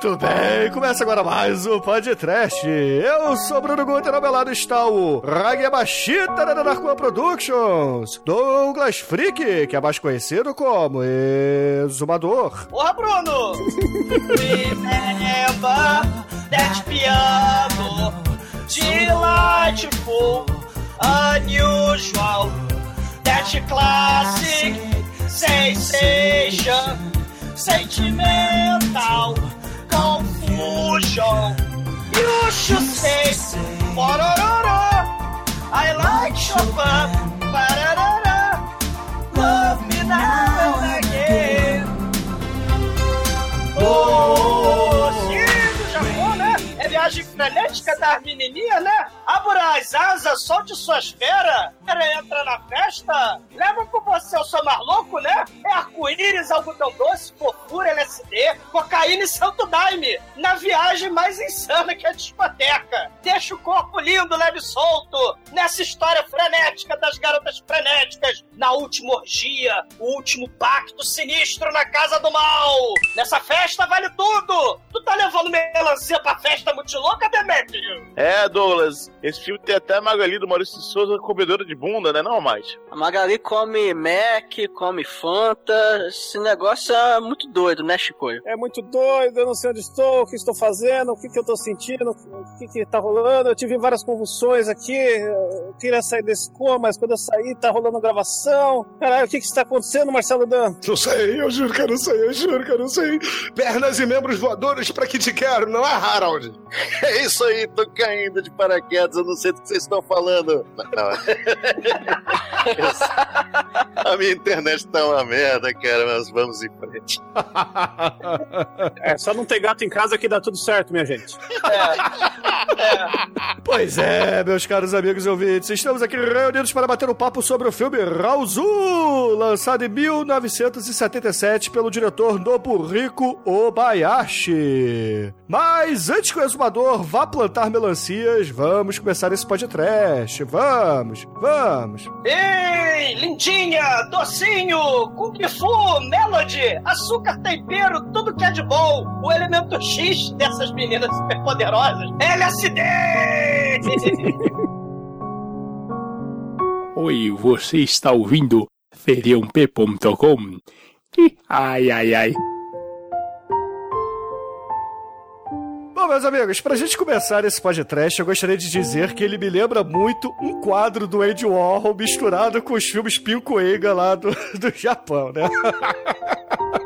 Muito bem, começa agora mais um podcast. Eu sou Bruno Guter, ao meu lado está o Ragemashita da Narcoa Productions, Douglas Freak, que é mais conhecido como Exumador. Porra, Bruno! Piano Unusual That classic Sensation Sentimental Confusion You should say Porororo I like Chopin. Pararara. Love me now Viagem frenética das menininhas, né? Abra as asas, solte suas feras. Quer entrar na festa? Leva com você o seu mais louco, né? É arco-íris, algodão doce, fofura, LSD, cocaína e santo daime. Na viagem mais insana que a discoteca. Deixa o corpo lindo, leve solto. Nessa história frenética das garotas frenéticas. Na última orgia, o último pacto sinistro na casa do mal. Nessa festa vale tudo. Tu tá levando melancia pra festa muito louca, Demetrio? É, Douglas, esse filme tem até a Magali do Maurício de Souza comedora de bunda, né não, mais? A Magali come Mac, come Fanta. Esse negócio é muito doido, né, Chicoio? É muito doido, eu não sei onde estou, o que estou fazendo, o que, que eu estou sentindo, o que, que tá rolando. Eu tive várias convulsões aqui, eu queria sair desse coma, mas quando eu saí, tá rolando gravação. Caralho, o que, que está acontecendo, Marcelo Dan? Não sei, eu juro que eu não sei, eu juro que eu não sei. Pernas e membros voadores pra que te quero, não é, Harold? É isso aí, tô caindo de paraquedas, eu não sei do que vocês estão falando. Não. A minha internet tá uma merda, cara, mas vamos em frente. É, só não ter gato em casa que dá tudo certo, minha gente. Pois é, meus caros amigos e ouvintes, estamos aqui reunidos para bater um papo sobre o filme Raozu, lançado em 1977 pelo diretor Nobuhiko Obayashi. Mas antes que o exumador vá plantar melancias, vamos começar esse podcast. Vamos, vamos. Ei, lindinha, docinho, Kung Fu, Melody, açúcar, tempero, tudo que é de bom. O elemento X dessas meninas superpoderosas. LSD! Oi, você está ouvindo feriump.com? Ai, ai, ai. Bom, meus amigos, pra gente começar esse podcast, eu gostaria de dizer que ele me lembra muito um quadro do Andy Warhol misturado com os filmes Pinko Eiga lá do, do Japão, né?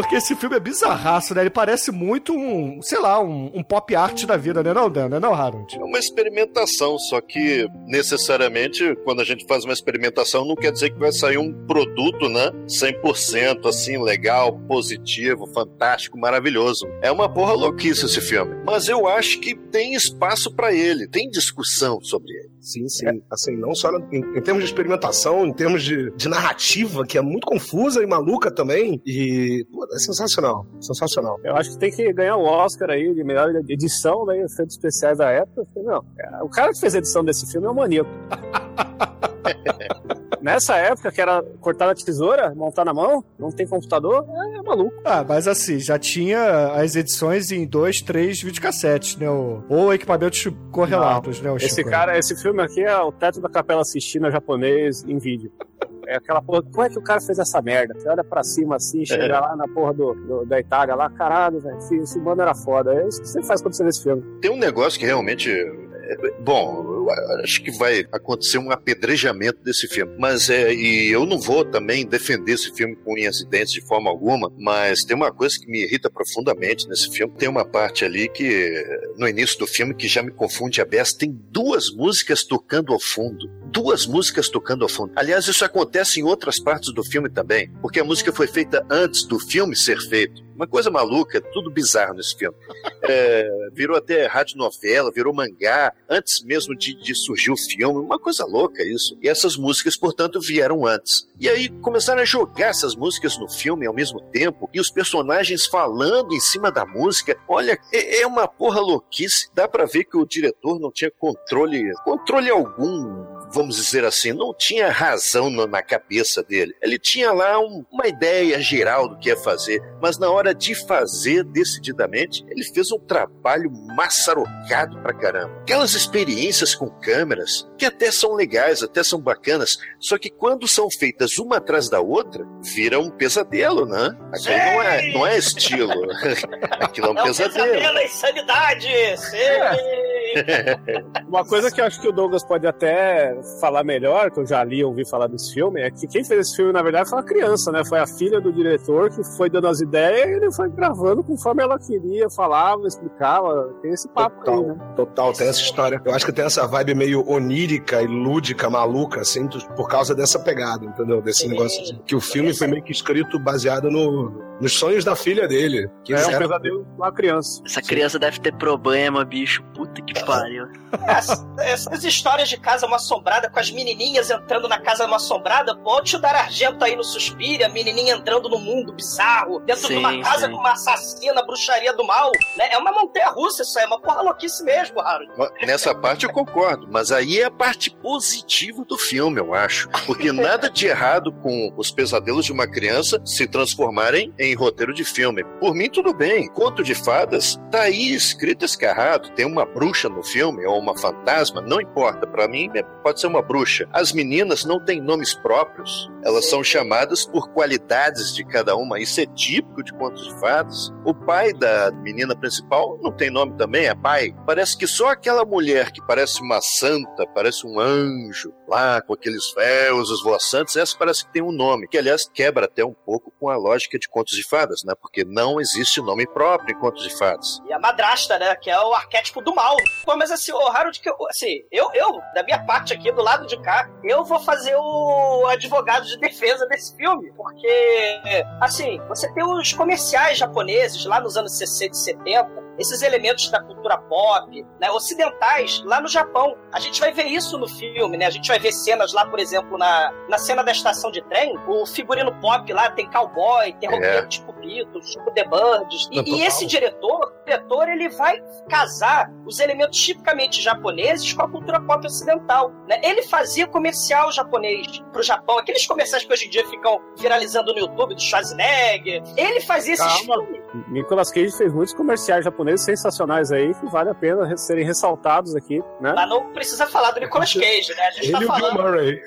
Porque esse filme é bizarraço, né? Ele parece muito um, sei lá, um, um pop art da vida, né não, Dan? Né não, Harold? É uma experimentação, só que necessariamente quando a gente faz uma experimentação não quer dizer que vai sair um produto, né? 100% assim, legal, positivo, fantástico, maravilhoso. É uma porra louquice esse filme. Mas eu acho que tem espaço pra ele, tem discussão sobre ele. Sim, sim. Assim, não só em, em termos de experimentação, em termos de, de narrativa, que é muito confusa e maluca também. E, pô, é sensacional. Sensacional. Eu acho que tem que ganhar o Oscar aí de melhor edição, né? Efeitos especiais da época. Não, o cara que fez a edição desse filme é um maníaco. Nessa época, que era cortar a tesoura, montar na mão, não tem computador, é, é maluco. Ah, mas assim, já tinha as edições em dois, três videocassetes, né? Ou, ou equipamentos correlatos, né? o Esse Chico? cara, esse filme aqui é o teto da Capela Sistina japonês em vídeo. É aquela porra. Como é que o cara fez essa merda? Você olha pra cima assim, chega lá na porra do, do- da Itália lá, caralho, velho, esse, esse mano era foda. É isso que você faz quando você vê esse filme. Tem um negócio que realmente. é- Bom, acho que vai acontecer um apedrejamento desse filme. Mas é, e eu não vou também defender esse filme com unhas e dentes de forma alguma, mas tem uma coisa que me irrita profundamente nesse filme. Tem uma parte ali que, no início do filme, que já me confunde a beça. Tem duas músicas tocando ao fundo. Duas músicas tocando ao fundo. Aliás, isso acontece em outras partes do filme também, porque a música foi feita antes do filme ser feito. Uma coisa maluca, tudo bizarro nesse filme. É, virou até rádio novela, virou mangá, antes mesmo de, de surgir o filme. Uma coisa louca isso. E essas músicas, portanto, vieram antes. E aí começaram a jogar essas músicas no filme ao mesmo tempo, e os personagens falando em cima da música. Olha, é, é uma porra louquice. Dá pra ver que o diretor não tinha controle, controle algum vamos dizer assim, não tinha razão na cabeça dele. Ele tinha lá um- uma ideia geral do que ia fazer, mas na hora de fazer decididamente, ele fez um trabalho maçarocado pra caramba. Aquelas experiências com câmeras, que até são legais, até são bacanas, só que quando são feitas uma atrás da outra, vira um pesadelo, né? Aquilo não é, não é estilo. Aquilo é um É um pesadelo. pesadelo, é insanidade! Sim! Uma coisa que eu acho que o Douglas pode até falar melhor, que eu já li e ouvi falar desse filme, é que quem fez esse filme, na verdade, foi uma criança, né? Foi a filha do diretor que foi dando as ideias e ele foi gravando conforme ela queria, falava, explicava. Tem esse papo aí, né? Total, tem essa história. Eu acho que tem essa vibe meio onírica e lúdica, maluca, assim, por causa dessa pegada, entendeu? Desse Sim. negócio. de- que o filme foi meio que escrito baseado no, nos sonhos da filha dele. Que É um pesadelo com uma criança. Essa criança deve ter problema, bicho. Puta que pariu. Essa- Essas histórias de casa mal assombrada com as menininhas entrando na casa mal assombrada, o Dar Argento aí no Suspira, a menininha entrando no mundo bizarro, dentro de uma Sim, casa sim. com uma assassina, bruxaria do mal, né? É uma montanha russa isso aí, é uma porra louquice mesmo, Harold. Nessa parte eu concordo, mas aí é a parte positiva do filme, eu acho. Porque nada de errado com os pesadelos de uma criança se transformarem em roteiro de filme. Por mim, tudo bem. Conto de fadas tá aí escrito escarrado. Tem uma bruxa no filme, ou uma fantasma, não importa. Pra mim, é- pode ser uma bruxa. As meninas não têm nomes próprios. Elas são chamadas por qualidades de cada uma. Isso é típico de contos de fadas. O pai da menina principal não tem nome também, é pai. Parece que só aquela mulher que parece uma santa, parece um anjo, lá com aqueles véus esvoaçantes, essa parece que tem um nome, que aliás quebra até um pouco com a lógica de contos de fadas, né? Porque não existe nome próprio em contos de fadas. E a madrasta, né? Que é o arquétipo do mal. Pô, mas assim, o Harold, que eu, assim, eu, eu, da minha parte aqui, do lado de cá, eu vou fazer o advogado de defesa desse filme. Porque, assim, você tem os comerciais japoneses lá nos anos 60 e 70, esses elementos da cultura pop, né, ocidentais, lá no Japão. A gente vai ver isso no filme, né? A gente vai ver cenas lá, por exemplo, na, na cena da estação de trem, o figurino pop lá tem cowboy, tem roqueiro tipo Beatles, tipo The Birds. E, e esse diretor, o diretor, ele vai casar os elementos tipicamente japoneses com a cultura pop ocidental. Né? Ele fazia comercial japonês pro Japão, aqueles comerciais que hoje em dia ficam viralizando no YouTube do Schwarzenegger. Ele fazia esses Calma. filmes. Nicolas Cage fez muitos comerciais japoneses sensacionais aí que vale a pena serem ressaltados aqui, né? Mas não precisa falar do Nicolas Cage, né? A gente Ele tá e o Bill falando. Murray.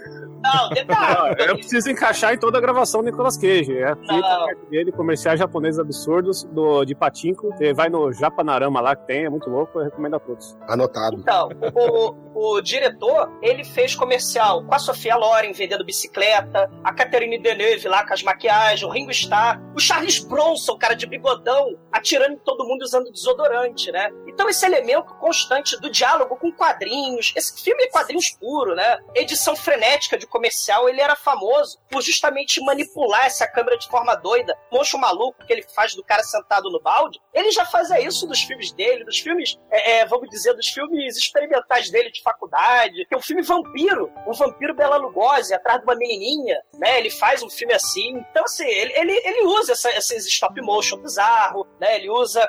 Não, detalhe. Eu preciso encaixar em toda a gravação do Nicolas Cage. É aqui Não. perto dele, comerciais japoneses absurdos do, de Patinco. Você vai no Japanarama lá que tem, é muito louco, eu recomendo a todos. Anotado. Então, o, o diretor, ele fez comercial com a Sofia Loren vendendo bicicleta, a Catherine Deneuve lá com as maquiagens, o Ringo Starr, o Charles Bronson, cara de bigodão, atirando em todo mundo usando desodorante, né? Então esse elemento constante do diálogo com quadrinhos, esse filme é quadrinhos puro, né? Edição frenética de comercial, ele era famoso por justamente manipular essa câmera de forma doida, mocho maluco que ele faz do cara sentado no balde. Ele já fazia isso dos filmes dele, dos filmes, é, é, vamos dizer, dos filmes experimentais dele de faculdade. Tem o filme Vampiro, um vampiro Bela Lugosi atrás de uma menininha, né? Ele faz um filme assim. Então, assim, ele, ele, ele usa essa, esses stop motion bizarro, né? Ele usa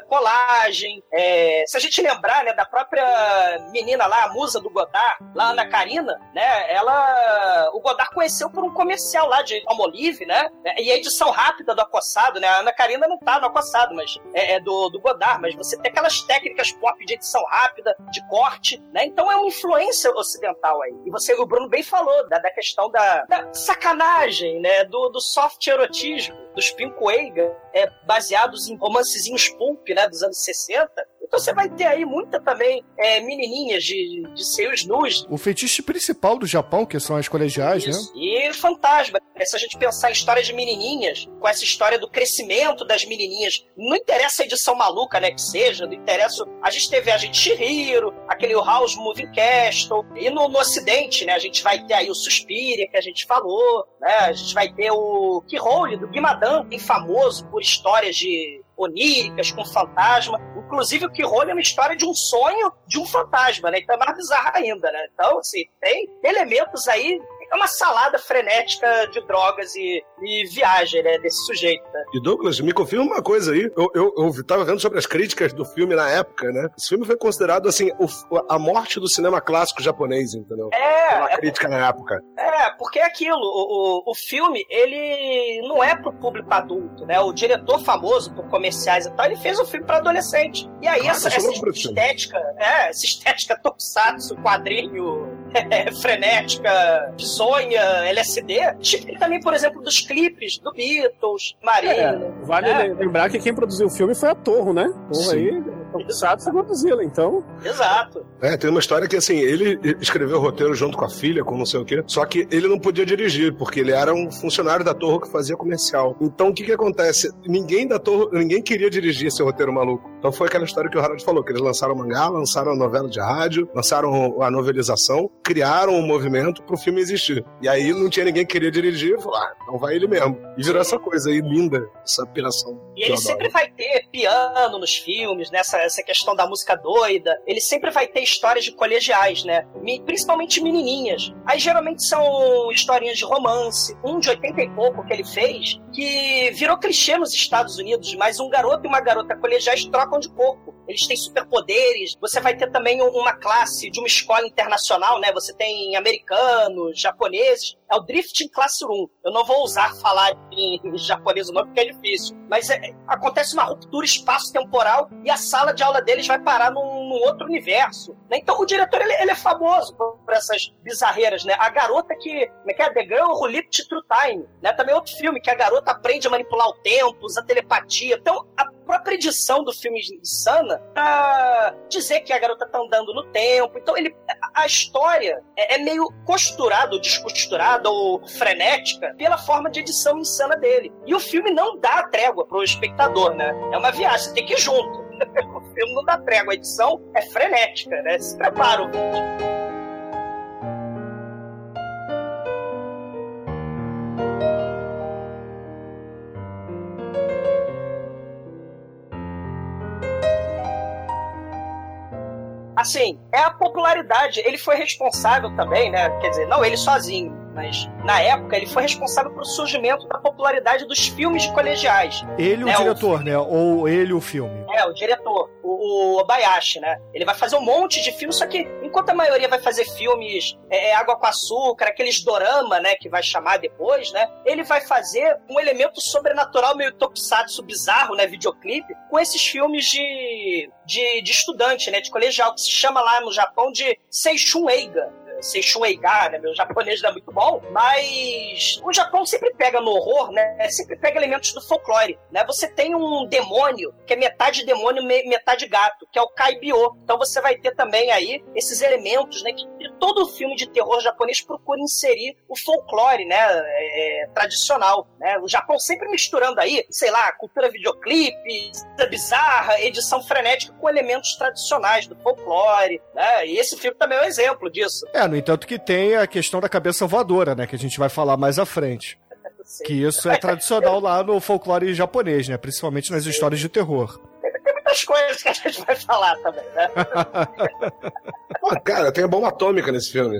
colagem. é, se a gente lembrar, né, da própria menina lá, a musa do Godard, lá Ana Karina, né? Ela, o Godard conheceu por um comercial lá de Palmolive, né? E a edição rápida do Acossado, né? A Ana Karina não tá no Acossado, mas é, é do, do Godard, mas você tem aquelas técnicas pop de edição rápida, de corte, né? Então é uma influência ocidental aí. E você, o Bruno bem falou da, da questão da, da sacanagem, né? Do, do soft erotismo, dos Pinkweiga, é, baseados em romancezinhos pulp, né? Dos anos 60. Então você vai ter aí muita também é, menininhas de, de seios nus. O fetiche principal do Japão, que são as colegiais, Isso. né? E fantasma. Se a gente pensar em história de menininhas, com essa história do crescimento das menininhas, não interessa a edição maluca, né, que seja, não interessa... A gente teve a gente Shihiro, aquele House Moving Castle, e no, no ocidente, né, a gente vai ter aí o Suspiria, que a gente falou, né, a gente vai ter o Kihole, do Guimadan, bem famoso por histórias de oníricas, com fantasma. Inclusive, o Kihole é uma história de um sonho de um fantasma, né? Então é mais bizarro ainda, né? Então, assim, tem elementos aí. É uma salada frenética de drogas e, e viagem, né? Desse sujeito, né? E Douglas, me confirma uma coisa aí. Eu, eu, eu tava vendo sobre as críticas do filme na época, né? Esse filme foi considerado, assim, o- a morte do cinema clássico japonês, entendeu? É, Uma é crítica na época. É, porque é aquilo, o, o, o filme, ele não é pro público adulto, né? O diretor famoso por comerciais e tal, ele fez um filme pra adolescente. E aí, Ah, essa, essa estética, é, essa estética tokusatsu, quadrinho, é, frenética, bizonha, LSD, típica também, por exemplo, dos clipes do Beatles, Marina. Vale É. lembrar que quem produziu o filme foi a Torro, né? Torro Sim. aí, sabe se produzi-la, então. Exato. É, tem uma história que, assim, ele escreveu o roteiro junto com a filha, com não sei o quê, só que ele não podia dirigir, porque ele era um funcionário da Torre que fazia comercial. Então, o que que acontece? Ninguém da Torre, ninguém queria dirigir esse roteiro maluco. Então foi aquela história que o Harold falou, que eles lançaram o mangá, lançaram a novela de rádio, lançaram a novelização, criaram um movimento pro filme existir. E aí não tinha ninguém que queria dirigir, falou, ah, então vai ele mesmo. E virou essa coisa aí linda, essa piração. E ele adoro. sempre vai ter piano nos filmes, nessa essa questão da música doida. Ele sempre vai ter histórias de colegiais, né? Principalmente menininhas. Aí geralmente são historinhas de romance. Um de 80 e pouco que ele fez, que virou clichê nos Estados Unidos, mas um garoto e uma garota colegiais trocam de corpo. Eles têm superpoderes. Você vai ter também um- uma classe de uma escola internacional, né? Você tem americanos, japoneses. É o Drifting Classroom. Eu não vou usar falar em japonês o nome porque é difícil. Mas é- acontece uma ruptura espaço-temporal e a sala de aula deles vai parar num, num outro universo. né? Então o diretor ele, ele é famoso por, essas bizarreiras, né? A garota que. Como é que é? The Girl Who Lived Through Time. Né? Também é outro filme que a garota aprende a manipular o tempo, usa telepatia. Então a própria edição do filme insana pra dizer que a garota tá andando no tempo. Então ele. a- história é, é meio costurada, ou descosturada, ou frenética, pela forma de edição insana dele. E o filme não dá trégua pro espectador, né? É uma viagem, você tem que ir junto. o filme não dá trégua, a edição é frenética, né? Se prepara, Assim, é a popularidade. Ele foi responsável também, né? Quer dizer, não ele sozinho, mas na época ele foi responsável pelo surgimento da popularidade dos filmes de colegiais. Ele, o É, o diretor, né? Ou ele, o filme. É, o diretor, o, o Obayashi, né? Ele vai fazer um monte de filmes, só que enquanto a maioria vai fazer filmes é, é, água com açúcar, aqueles dorama, né, que vai chamar depois, né? Ele vai fazer um elemento sobrenatural meio tokusatsu bizarro, né, videoclipe, com esses filmes de, de, de estudante, né, de colegial, que se chama lá no Japão de Seishun Eiga. Seishun Eiga, né? Meu japonês não é muito bom, mas o Japão sempre pega no horror, né? Sempre pega elementos do folclore, né? Você tem um demônio que é metade demônio, me- metade gato, que é o Kaibyo. Então você vai ter também aí esses elementos, né? Que todo filme de terror japonês procura inserir o folclore, né? é, tradicional, né? O Japão sempre misturando aí, sei lá, cultura videoclipe, bizarra, edição frenética com elementos tradicionais do folclore, né? E esse filme também é um exemplo disso. É, no entanto que tem a questão da cabeça voadora, né? Que a gente vai falar mais à frente. Que isso é tradicional lá no folclore japonês, né? Principalmente nas histórias de terror. Muitas coisas que a gente vai falar também, né? Pô, cara, tem a bomba atômica nesse filme.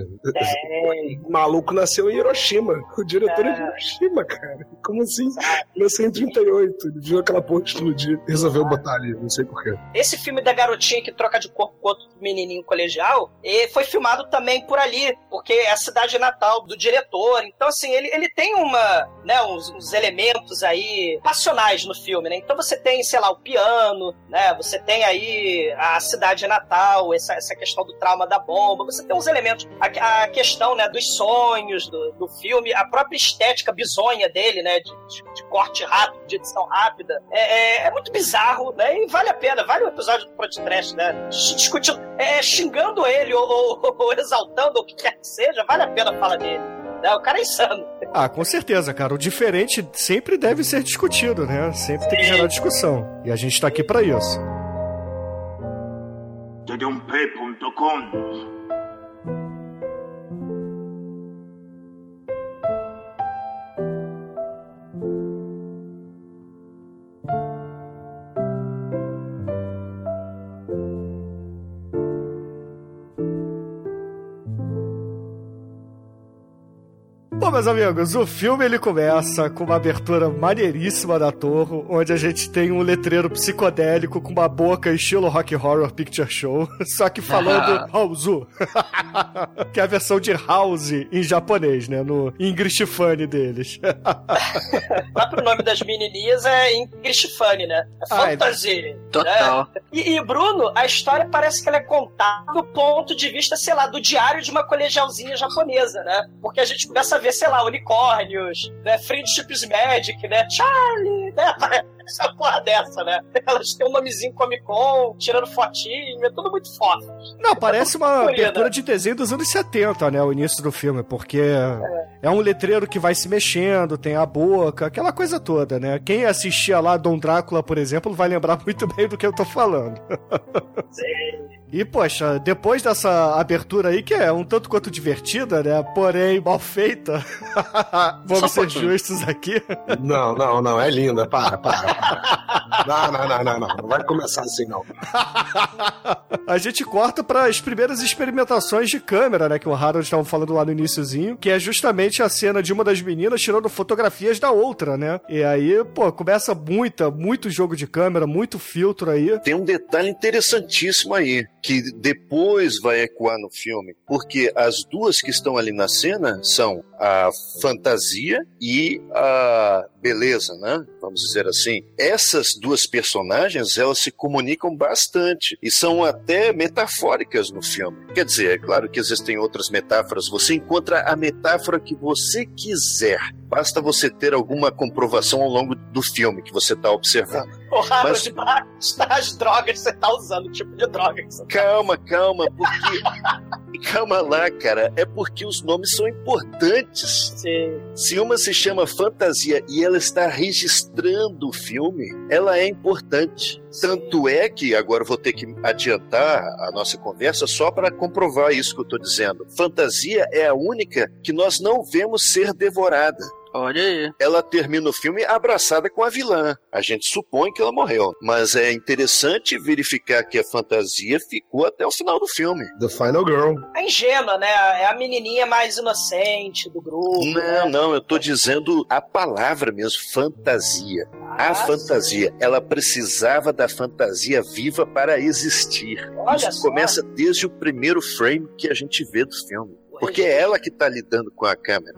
O maluco nasceu em Hiroshima. O diretor é, de É. Hiroshima, cara. Como assim? Nasceu em 38. Ele viu aquela porra explodir. Resolveu botar ali, não sei porquê. Esse filme da garotinha que troca de corpo com outro menininho colegial e foi filmado também por ali, porque é a cidade natal do diretor. Então, assim, ele, ele tem uma, né, uns, uns elementos aí passionais no filme, né? Então você tem, sei lá, o piano, né? Né? Você tem aí a cidade natal, essa, essa questão do trauma da bomba, você tem uns elementos, a, a questão, né, dos sonhos do, do filme, a própria estética bizonha dele, né, de, de, de corte rápido, de edição rápida, é, é, é, muito bizarro, né, e vale a pena, vale o episódio do podcast, né, discutindo, é, xingando ele ou, ou, ou exaltando, ou o que quer que seja, vale a pena falar dele. Né? O cara é insano. Ah, com certeza, cara. O diferente sempre deve ser discutido, né? Sempre tem que gerar discussão. E a gente tá aqui para isso. td1p.com meus amigos, o filme ele começa com uma abertura maneiríssima da torre, onde a gente tem um letreiro psicodélico com uma boca estilo Rock Horror Picture Show, só que falando Hausu, que é a versão de House em japonês, né, no English Funny deles. o próprio nome das menininhas é English Funny, né? É Ah, é- fantasy. Total. né? E, e, Bruno, a história parece que ela é contada do ponto de vista, sei lá, do diário de uma colegialzinha japonesa, né? Porque a gente começa a ver, sei lá, unicórnios, né? Friendship's Magic, né? Charlie, né? Essa porra dessa, né? Elas têm um nomezinho Comic Con, tirando fotinho, é tudo muito fofo. Não, parece uma Colorida. abertura de desenho dos anos 70, né? O início do filme, porque é. um letreiro que vai se mexendo, tem a boca, aquela coisa toda, né? Quem assistia lá Dom Drácula, por exemplo, vai lembrar muito bem do que eu tô falando. E, poxa, depois dessa abertura aí, que é um tanto quanto divertida, né? Porém, mal feita. Vamos Só ser justos aqui. Não, não, não, é linda. Para, para, para. Não, não, não, não, não. Não vai começar assim, não. A gente corta para as primeiras experimentações de câmera, né? Que o Harold estava falando lá no iníciozinho, que é justamente a cena de uma das meninas tirando fotografias da outra, né? E aí, pô, começa muita, muito jogo de câmera, muito filtro aí. Tem um detalhe interessantíssimo aí, que depois vai ecoar no filme, porque as duas que estão ali na cena são a fantasia e a beleza, né? Vamos dizer assim. Essas duas personagens, elas se comunicam bastante e são até metafóricas no filme. Quer dizer, é claro que existem outras metáforas. Você encontra a metáfora que você quiser. Basta você ter alguma comprovação ao longo do filme que você está observando. O Harold Mas- basta as drogas que você tá usando, o tipo de droga que você tá Calma, calma, porque. calma lá, cara. É porque os nomes são importantes. Sim. Se uma se chama fantasia e ela está registrando o filme, ela é importante. Tanto é que agora vou ter que adiantar a nossa conversa só para comprovar isso que eu estou dizendo. Fantasia é a única que nós não vemos ser devorada. Olha aí. Ela termina o filme abraçada com a vilã. A gente supõe que ela morreu, mas é interessante verificar que a fantasia ficou até o final do filme. The Final Girl. É ingênua, né? É a menininha mais inocente do grupo. Não, né? não, eu tô dizendo a palavra mesmo, fantasia. A Ah, fantasia. Ela precisava da fantasia viva para existir. Olha Isso só. começa desde o primeiro frame que a gente vê do filme. Porque é ela que tá lidando com a câmera.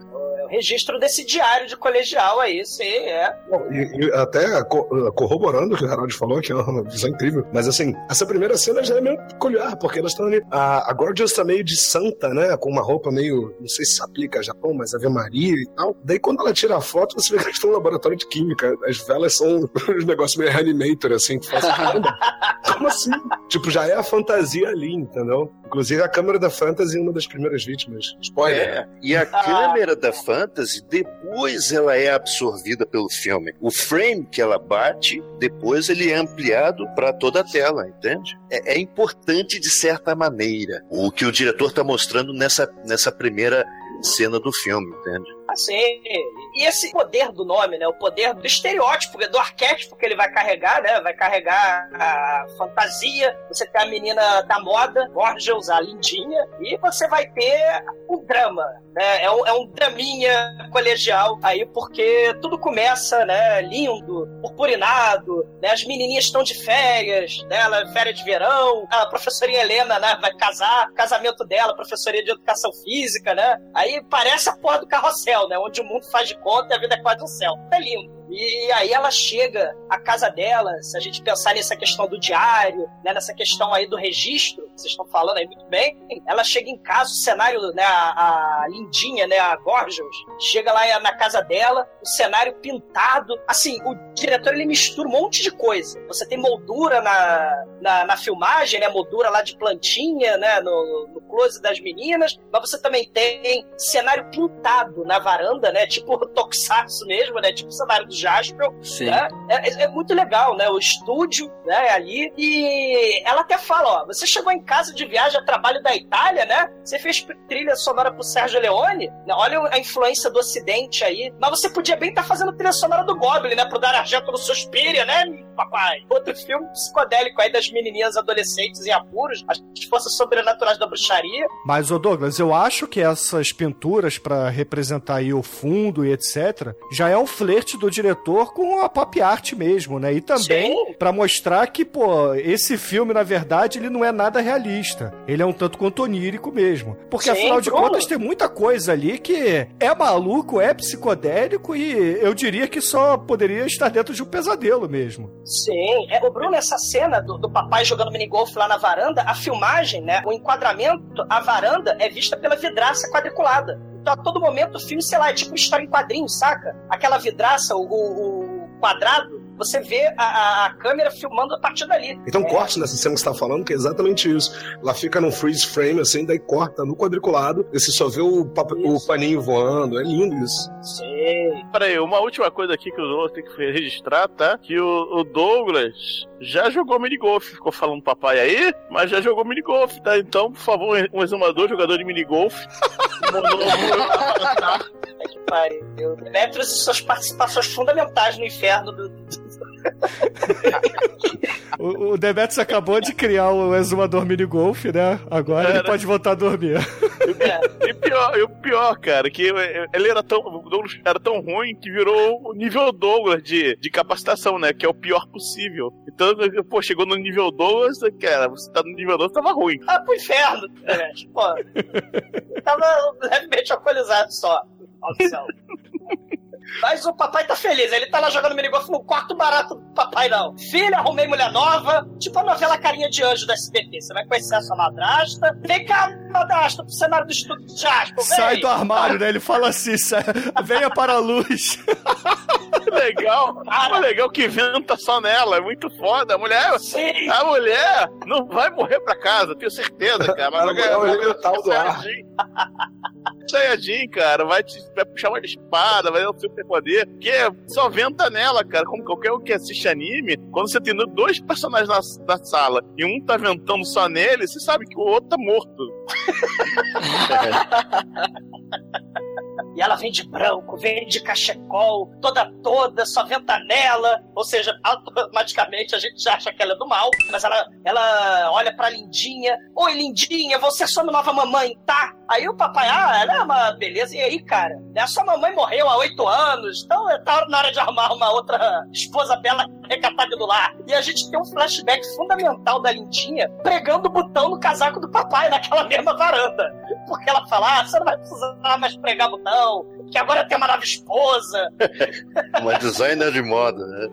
Registro desse diário de colegial aí, sim, é. Bom, e, e até co- corroborando o que o Geraldo falou, que é uma visão incrível. Mas assim, essa primeira cena já é meio peculiar, porque elas estão ali. A, a Gorgeous tá meio de santa, né? Com uma roupa meio. Não sei se se aplica a Japão, mas Ave Maria e tal. Daí quando ela tira a foto, você vê que elas estão no laboratório de química. As velas são uns negócios meio reanimator, assim. Que "Caramba, como assim? Tipo, já é a fantasia ali, entendeu? Inclusive a câmera da Fantasy é uma das primeiras vítimas. Spoiler. É, e a Ah. câmera da Fantasy, depois ela é absorvida pelo filme. O frame que ela bate, depois ele é ampliado para toda a tela, entende? É, é importante de certa maneira o que o diretor está mostrando nessa, nessa primeira cena do filme, entende? Assim, e esse poder do nome, né? O poder do estereótipo, do arquétipo que ele vai carregar, né? Vai carregar a fantasia. Você tem a menina da moda, Gorgeous, a lindinha, e você vai ter um drama, né? É um, é um draminha colegial aí, porque tudo começa, né? Lindo, purpurinado, né? As menininhas estão de férias, né? Ela é férias de verão, a professorinha Helena, né? Vai casar, casamento dela, professoria de educação física, né? Aí parece a porra do carrossel, né? Onde o mundo faz de conta e a vida é quase um céu. É lindo. E aí ela chega à casa dela, se a gente pensar nessa questão do diário, né, nessa questão aí do registro, vocês estão falando aí muito bem, ela chega em casa, o cenário, né, a, a lindinha, né, a Gorgeous, chega lá na casa dela, o cenário pintado, assim, o diretor ele mistura um monte de coisa. Você tem moldura na, na, na filmagem, né, moldura lá de plantinha, né, no, no close das meninas, mas você também tem cenário pintado na varanda, né, tipo Tokusatsu mesmo, né, tipo cenário do Jasper. Né? É, é- é muito legal, né? O estúdio, né, ali. E ela até fala, ó, você chegou em casa de viagem a trabalho da Itália, né? Você fez trilha sonora pro Sérgio Leone, né? Olha a influência do Ocidente aí. Mas você podia bem estar fazendo trilha sonora do Goblin, né? Pro Dar Argento no Suspiria, né, papai? Outro filme psicodélico aí das menininhas adolescentes em apuros, as forças sobrenaturais da bruxaria. Mas, ô Douglas, eu acho que essas pinturas pra representar aí o fundo e etc, já é um flerte do diretor com a pop art mesmo, né? E também pra mostrar que, pô, esse filme, na verdade, ele não é nada realista. Ele é um tanto quanto onírico mesmo. Porque, Sim, afinal de Bruno. contas, tem muita coisa ali que é maluco, é psicodélico e eu diria que só poderia estar dentro de um pesadelo mesmo. Sim. É, o Bruno, essa cena do, do papai jogando minigolf lá na varanda, a filmagem, né? O enquadramento, a varanda é vista pela vidraça quadriculada. Então, a todo momento, o filme, sei lá, é tipo uma história em quadrinhos, saca? Aquela vidraça, o, o- o quadrado, você vê a, a- câmera filmando a partir dali. Então É. corte nessa cena que você tá falando, que é exatamente isso. Ela fica num freeze frame, assim, daí corta no quadriculado, e você só vê o, o paninho voando. É lindo isso. Sim. Peraí, uma última coisa aqui que o Douglas tem que registrar, tá? Que o, o Douglas já jogou minigolf, ficou falando papai aí, mas já jogou minigolf, tá? Então, por favor, um exumador, jogador de minigolf, É que pariu. Demetrius e suas participações fundamentais no inferno do. O, o Demetrius acabou de criar o exumador minigolf, né? Agora ele pode voltar a dormir. É. E pior, e o pior, cara, que ele era tão. Era tão ruim que virou o nível Douglas de, de capacitação, né? Que é o pior possível. Então, pô, chegou no nível Douglas, cara, você tá no nível Douglas, tava ruim. Ah, pro inferno, Demetrius. Pô. Tava levemente alcoolizado só. Maldição. Mas o papai tá feliz, ele tá lá jogando minigolf no quarto barato do papai, não. Filha, arrumei mulher nova, tipo a novela Carinha de Anjo da SBT. Você vai conhecer a sua madrasta. Vem cá, madrasta, pro cenário do Estúdio de Jasper, vem. Sai do armário, né? Ele fala assim: sai- venha para a luz. Legal. Cara. Legal que venta só nela, é muito foda. A mulher, Sim. a mulher não vai morrer pra casa, tenho certeza, cara. Mas A mulher é o elemental do ar. Saiyajin. Saiyajin, cara, vai, te, vai puxar uma espada, vai dar um superpoder, que só venta nela, cara. Como qualquer um que assiste anime, quando você tem dois personagens na, na sala e um tá ventando só nele, você sabe que o outro tá morto. E ela vem de branco, vem de cachecol, toda toda, só venta nela. Ou seja, automaticamente a gente já acha que ela é do mal. Mas ela, ela olha pra Lindinha. Oi, Lindinha, você é sua nova mamãe, tá? Aí o papai, ah, ela é uma beleza. E aí, cara? A sua mamãe morreu há oito anos. Então tá na hora de arrumar uma outra esposa bela recatada do lar. E a gente tem um flashback fundamental da Lindinha pregando o botão no casaco do papai naquela mesma varanda. Porque ela fala, ah, você não vai precisar mais pregar botão, que agora tem uma nova esposa. Uma designer de moda, né?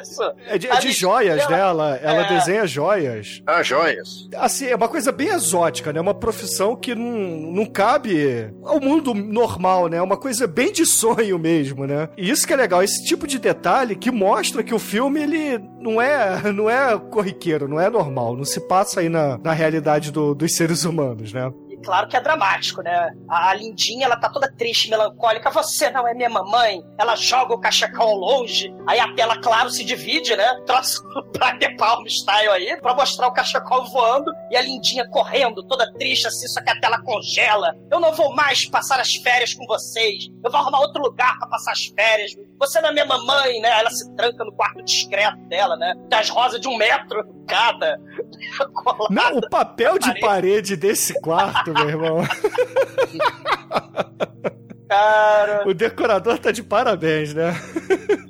Isso. É de, é de joias, ela- né? Ela, ela É. desenha joias. Ah, joias. Assim, é uma coisa bem exótica, né? Uma profissão que não, não cabe ao mundo normal, né? É uma coisa bem de sonho mesmo, né? E isso que é legal, esse tipo de detalhe que mostra que o filme, ele não é, não é corriqueiro, não é normal, não se passa aí na, na realidade do- dos seres humanos, né? Claro que é dramático, né? A a Lindinha, ela tá toda triste, melancólica. Você não é minha mamãe. Ela joga o cachecol longe. Aí a tela, claro, se divide, né? Troço pra ter palm style aí, pra mostrar o cachecol voando. E a Lindinha correndo, toda triste assim, só que a tela congela. Eu não vou mais passar as férias com vocês. Eu vou arrumar outro lugar pra passar as férias. Você não é minha mamãe, né? Ela se tranca no quarto discreto dela, né? Tem as rosas de um metro cada. Não, o papel de parede desse quarto, meu irmão. Cara. O decorador tá de parabéns, né?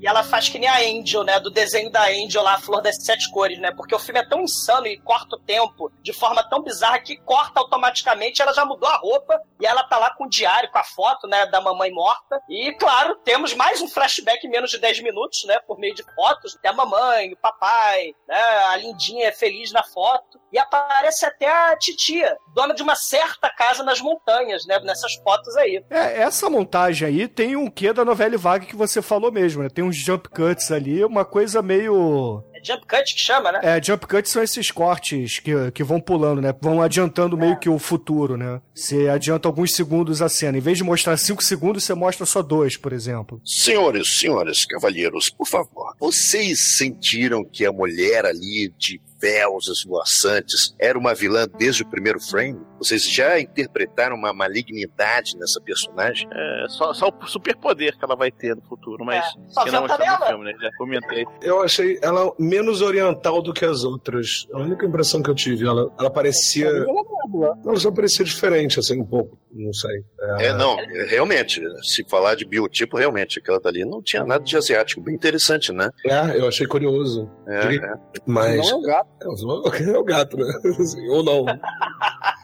E ela faz que nem a Angel, né? Do desenho da Angel lá, a Flor das Sete Cores, né? Porque o filme é tão insano e corta o tempo de forma tão bizarra que corta automaticamente, ela já mudou a roupa e ela tá lá com o diário, com a foto, né? Da mamãe morta. E, claro, temos mais um flashback em menos de 10 minutos, né? Por meio de fotos. Tem a mamãe, o papai, né? A lindinha é feliz na foto. E aparece até a titia, dona de uma certa casa nas montanhas, né? Nessas fotos aí. É, essa montagem aí tem um quê da novela vaga que você falou mesmo, né? Tem uns jump cuts ali, uma coisa meio. É jump cut que chama, né? É, jump cuts são esses cortes que, que vão pulando, né? Vão adiantando meio que o futuro, né? Você adianta alguns segundos a cena. Em vez de mostrar cinco segundos, você mostra só dois, por exemplo. Senhores, senhores, cavalheiros, por favor, vocês sentiram que a mulher ali de véus esvoaçantes era uma vilã desde o primeiro frame? Vocês já interpretaram uma malignidade nessa personagem? É, só, só o superpoder que ela vai ter no futuro, mas. É, só que não está no filme, né? Já comentei. Eu achei ela menos oriental do que as outras. A única impressão que eu tive, ela, ela parecia. Ela só parecia diferente, assim, um pouco. Não sei. É, não, realmente, se falar de biotipo, realmente, aquela dali não tinha nada de asiático. Bem interessante, né? É, eu achei curioso. É, é. Mas. Não é o gato. É o gato, né? Ou não.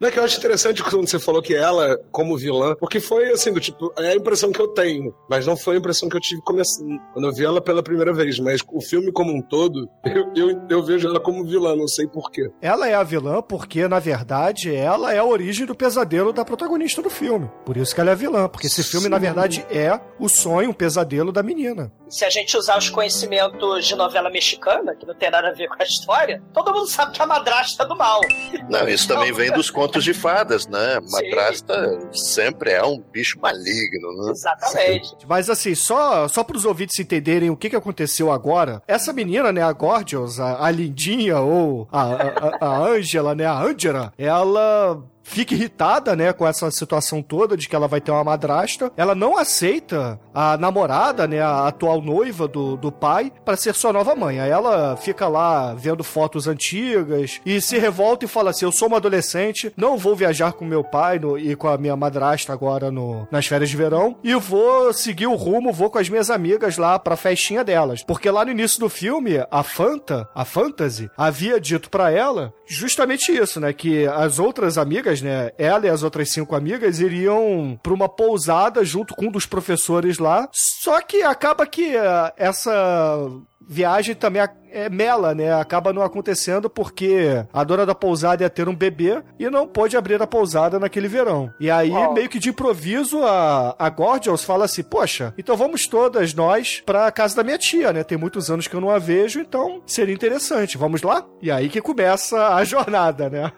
Não é que eu acho interessante quando você falou que ela, como vilã, porque foi assim, do tipo, é a impressão que eu tenho, mas não foi a impressão que eu tive começando, quando eu vi ela pela primeira vez, mas o filme como um todo, eu, eu, eu vejo ela como vilã, não sei porquê. Ela é a vilã porque, na verdade, ela é a origem do pesadelo da protagonista do filme. Por isso que ela é a vilã, porque esse filme, na verdade, é o sonho, o pesadelo da menina. Se a gente usar os conhecimentos de novela mexicana, que não tem nada a ver com a história, todo mundo sabe que a madrasta é do mal. Não, isso também vem dos contos de fadas, né? Madrasta sempre é um bicho maligno, né? Exatamente. Mas assim, só, só para os ouvintes entenderem o que, que aconteceu agora, essa menina, né, a Gorgeous, a, a lindinha ou a, a, a Angela, né, a Angela, ela fica irritada, né, com essa situação toda de que ela vai ter uma madrasta. Ela não aceita a namorada, né, a atual noiva do, do pai, para ser sua nova mãe. Aí ela fica lá vendo fotos antigas e se revolta e fala assim: Eu sou uma adolescente, não vou viajar com meu pai no- e com a minha madrasta agora no, nas férias de verão e vou seguir o rumo, vou com as minhas amigas lá pra festinha delas. Porque lá no início do filme, a Fanta, a Fantasy, havia dito pra ela justamente isso, né? Que as outras amigas, né? Ela e as outras cinco amigas iriam pra uma pousada junto com um dos professores lá. Só que acaba que ah, essa viagem também é mela, né? Acaba não acontecendo porque a dona da pousada ia ter um bebê e não pôde abrir a pousada naquele verão. E aí, meio que de improviso, a, a Gorgios fala assim: Poxa, então vamos todas nós pra casa da minha tia, né? Tem muitos anos que eu não a vejo, então seria interessante. Vamos lá? E aí que começa a jornada, né?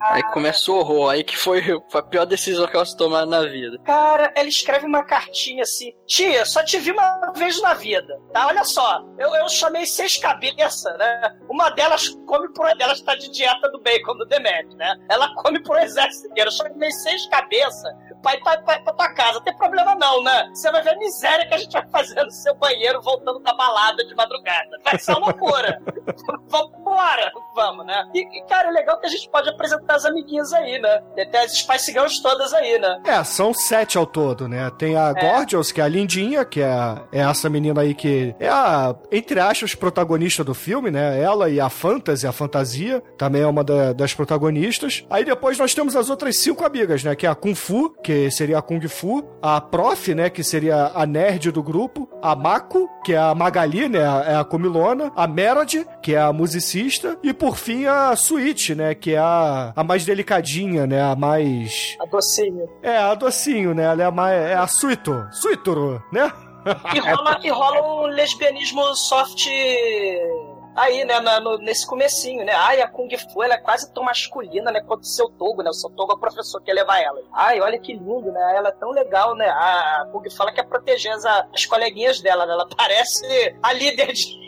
Aí começa o horror, aí que foi, foi a pior decisão que elas tomaram na vida. Cara, ela escreve uma cartinha assim: Tia, só te vi uma vez na vida, tá? Olha só, eu, eu chamei seis cabeças, né? Uma delas come por. Ela está de dieta do bacon do Demet, né? Ela come por exército inteiro. Eu chamei seis cabeças pra ir pra, pra, pra tua casa. Não tem problema não, né? Você vai ver a miséria que a gente vai fazer no seu banheiro voltando da balada de madrugada. Vai ser uma loucura. Vambora! Vamos, né? E, e, cara, é legal que a gente pode apresentar as amiguinhas aí, né? Tem as Spice Girls todas aí, né? É, são sete ao todo, né? Tem a Gorgios, que é a lindinha, que é, é essa menina aí que é a, entre aspas, protagonista do filme, né? Ela e a Fantasy, a Fantasia, também é uma da- das protagonistas. Aí depois nós temos as outras cinco amigas, né? Que é a Kung Fu, que seria a Kung Fu, a Prof, né? Que seria a nerd do grupo, a Mako, que é a Magali, né? É a comilona, a Merod, que é a musicista, e por fim a Sweet, né? Que é a, a mais delicadinha, né? A mais A docinho. é, a docinho, né? Ela é a, mais, é a Suito. Suitoro, né? E rola, e rola um lesbianismo soft aí, né, na- no- nesse comecinho, né? Ai, a Kung Fu, ela é quase tão masculina, né, quanto o seu Togo, né? O seu Togo é o professor que ia levar ela. Ai, olha que lindo, né? Ela é tão legal, né? A Kung Fu, ela quer proteger as, as coleguinhas dela, né? Ela parece a líder de...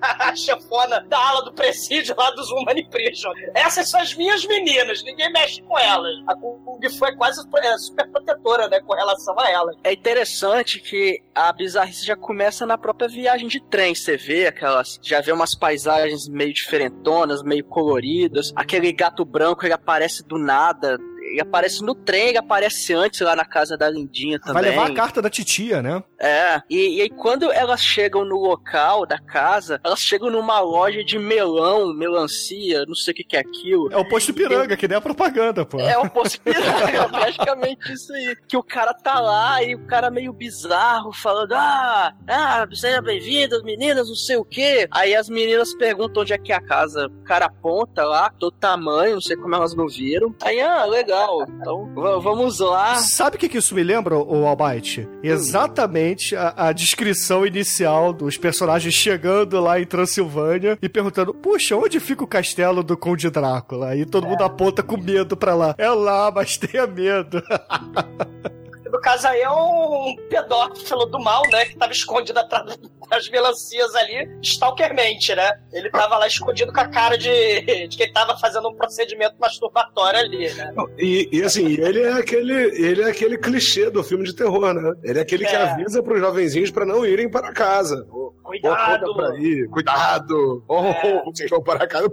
a chefona da ala do presídio lá dos Human Prison. Essas são as minhas meninas, ninguém mexe com elas. A Kung Fu é quase é, super protetora, né, com relação a elas. É interessante que a bizarrice já começa na própria viagem de trem. Você vê aquelas. Já vê umas paisagens meio diferentonas, meio coloridas. Aquele gato branco ele aparece do nada. ele aparece no trem, ele aparece antes lá na casa da Lindinha também. Vai levar a carta da titia, né? É, e, e aí quando elas chegam no local da casa, elas chegam numa loja de melão, melancia, não sei o que que é aquilo. É o posto piranga, que nem a propaganda, pô. É o posto piranga, praticamente isso aí. Que o cara tá lá e o cara meio bizarro, falando, ah, ah, seja bem-vindas, meninas, não sei o que. Aí as meninas perguntam onde é que é a casa. O cara aponta lá, do tamanho, não sei como elas não viram. Aí, ah, legal. Então, vamos lá. Sabe o que, que isso me lembra, o Albite? Exatamente a, a descrição inicial dos personagens chegando lá em Transilvânia e perguntando: Puxa, onde fica o castelo do Conde Drácula? Aí todo mundo aponta com medo pra lá. É lá, mas tenha medo. No caso aí é um pedófilo do mal, né? Que tava escondido atrás das melancias ali, stalkermente, né? Ele tava lá escondido com a cara de, de que ele tava fazendo um procedimento masturbatório ali, né? E, e assim, ele é aquele, ele é aquele clichê do filme de terror, né? Ele é aquele que É. avisa pros jovenzinhos pra não irem para casa. Cuidado! pra ir, cuidado! Oh, É. vocês vão para casa.